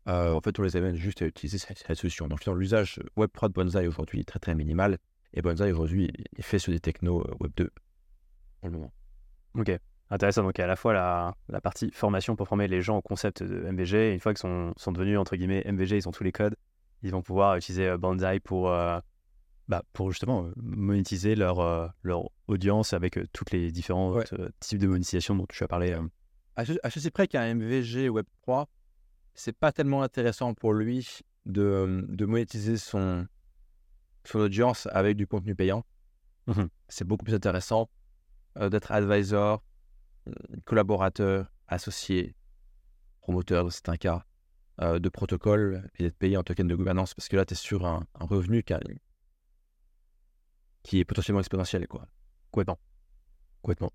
Euh, en fait, on les amène juste à utiliser cette, solution. Donc, l'usage Web3 de Bonsai aujourd'hui est très très minimal. Et Bonsai aujourd'hui est fait sur des technos euh, Web2 pour le moment. Ok. Intéressant. Donc, à la fois la, partie formation pour former les gens au concept de MVG. Une fois qu'ils sont, devenus, entre guillemets, MVG, ils ont tous les codes. Ils vont pouvoir utiliser Banzai pour, bah, pour justement euh, monétiser leur, euh, leur audience avec euh, toutes les différents Ouais. types de monétisation dont tu as parlé. À ce, à ceci près qu'un MVG Web3, c'est pas tellement intéressant pour lui de, de monétiser son, son audience avec du contenu payant. Mhm. C'est beaucoup plus intéressant euh, d'être advisor, collaborateur, associé, promoteur dans certains cas, euh, de protocole et d'être payé en token de gouvernance parce que là, tu es sur un, un revenu qui, a- qui est potentiellement exponentiel. Quoi. Complètement. Complètement.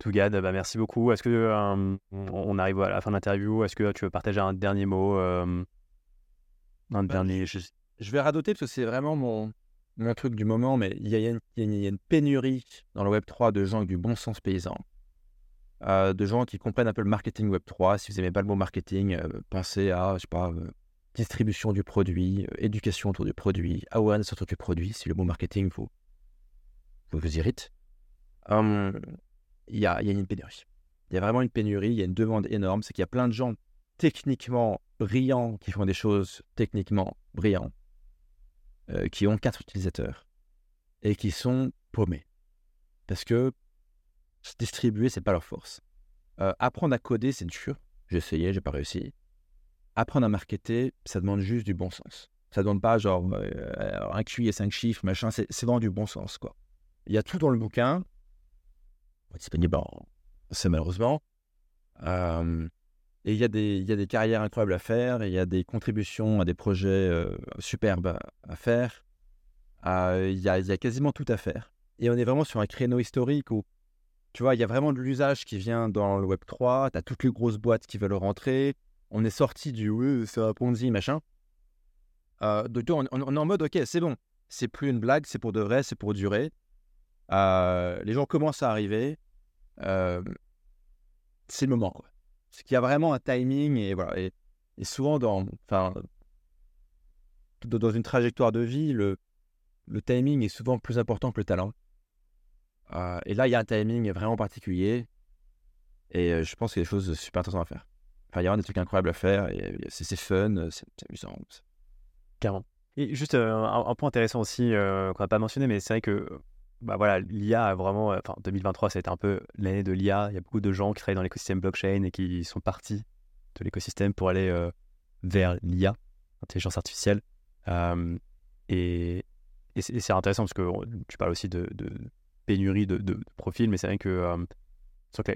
Tougad, bah, merci beaucoup. Est-ce que euh, on arrive à la fin de l'interview? Est-ce que tu veux partager un dernier mot euh, Un dernier. je- je vais radoter parce que c'est vraiment mon, mon truc du moment, mais il y a, il y a une- il y a une, il y a une pénurie dans le Web3 de gens avec du bon sens paysan, euh, de gens qui comprennent un peu le marketing Web3. Si vous n'aimez pas le mot marketing, euh, pensez à, je sais pas, euh, distribution du produit, euh, éducation autour du produit, awareness autour du produit, si le mot marketing vous, vous, vous irrite? Hum, Il y, a, une pénurie. Il y a vraiment une pénurie, il y a une demande énorme, c'est qu'il y a plein de gens techniquement brillants qui font des choses techniquement brillantes euh, qui ont quatre utilisateurs et qui sont paumés. Parce que se distribuer, c'est pas leur force. Euh, apprendre à coder, c'est dur. J'ai essayé, j'ai pas réussi. Apprendre à marketer, ça demande juste du bon sens. Ça demande pas genre euh, un QI et cinq chiffres, machin. C'est vraiment du bon sens, quoi. Il y a tout dans le bouquin. Disponible en c'est malheureusement. Euh, et il y, a des, carrières incroyables à faire, il y a des contributions à des projets euh, superbes à, faire. Euh, il, y a, quasiment tout à faire. Et on est vraiment sur un créneau historique où, tu vois, il y a vraiment de l'usage qui vient dans le Web 3, tu as toutes les grosses boîtes qui veulent rentrer, on est sorti du oui, c'est un Ponzi, machin. Donc on, on- on est en mode, ok, c'est bon, c'est plus une blague, c'est pour de vrai, c'est pour durer. Euh, les gens commencent à arriver. Euh, c'est le moment, quoi. Qu'il y a vraiment un timing et voilà. Et, souvent, dans, dans une trajectoire de vie, le, le timing est souvent plus important que le talent. Euh, et là, il y a un timing vraiment particulier. Et je pense qu'il y a des choses super intéressantes à faire. Enfin, il y a vraiment des trucs incroyables à faire. Et c'est fun, c'est amusant. Carrément. Et juste un, un point intéressant aussi qu'on n'a pas mentionné, mais c'est vrai que bah voilà, l'IA a vraiment, euh, enfin 2023, ça a été un peu l'année de l'IA. Il y a beaucoup de gens qui travaillent dans l'écosystème blockchain et qui sont partis de l'écosystème pour aller euh, vers l'IA, intelligence artificielle. Et et c'est intéressant parce que tu parles aussi de, pénurie de, profils, mais c'est vrai que,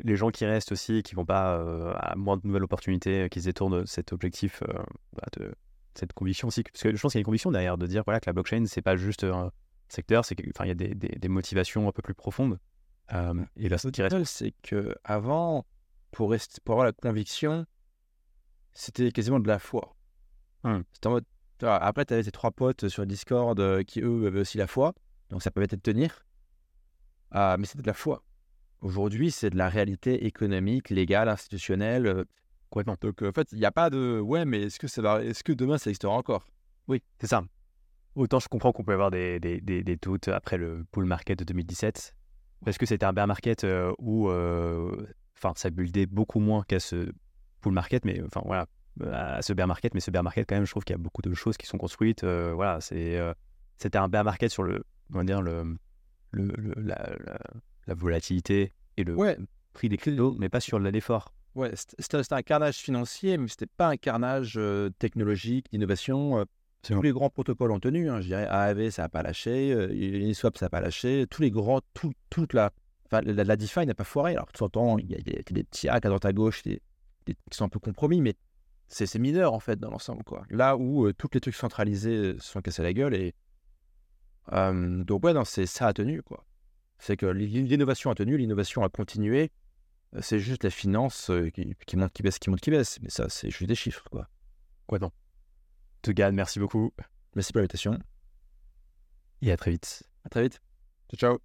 les gens qui restent aussi, qui vont pas euh, à moins de nouvelles opportunités, qui se détournent cet objectif bah, de cette conviction aussi, parce que je pense qu'il y a une conviction derrière de dire voilà que la blockchain c'est pas juste secteur, c'est que- enfin il y a des, des- des motivations un peu plus profondes. Euh, et la qui reste. seul, c'est que avant, pour, rester, pour avoir la conviction, c'était quasiment de la foi. C'était en mode, tu vois, après, tu avais tes trois potes sur Discord euh, qui, eux, avaient aussi la foi. Donc, ça pouvait te tenir. Ah, mais c'était de la foi. Aujourd'hui, c'est de la réalité économique, légale, institutionnelle. euh, Complètement. Donc, en fait, il n'y a pas de ouais, mais est-ce que, ça va... est-ce que demain, ça existera encore? Oui, c'est ça. Autant je comprends qu'on peut avoir des, des, des, des doutes après le bull market de 2017, parce que c'était un bear market euh, où euh, enfin, ça buildait beaucoup moins qu'à ce bull market, mais enfin voilà, à ce bear market, mais ce bear market quand même, je trouve qu'il y a beaucoup de choses qui sont construites. euh, voilà, c'est c'était un bear market sur le, on va dire le, le, le- la, la, la volatilité et le Ouais. pris des cryptos, mais pas sur l'effort. Ouais, c'était un carnage financier, mais c'était pas un carnage euh, technologique, d'innovation. euh. Tous les grands protocoles ont tenu. hein, je dirais AAV, ça n'a pas lâché. euh, Uniswap, ça n'a pas lâché. Tous les grands, tout, toute la, la, la DeFi n'a pas foiré. Alors, de temps en temps, il y a, des petits hacks à droite à gauche qui sont un peu compromis, mais c'est mineur en fait dans l'ensemble. Là où euh, tous les trucs centralisés euh, se sont cassés la gueule. Et, euh, donc, ouais, ça a tenu. C'est que l'i- l'innovation a tenu, l'innovation a continué. Euh, C'est juste la finance qui, monte, qui baisse, qui monte, qui baisse. Mais ça, c'est juste des chiffres. quoi. Quoi non Tugan, merci beaucoup. Merci pour l'invitation. Et à très vite. À très vite. Ciao, ciao.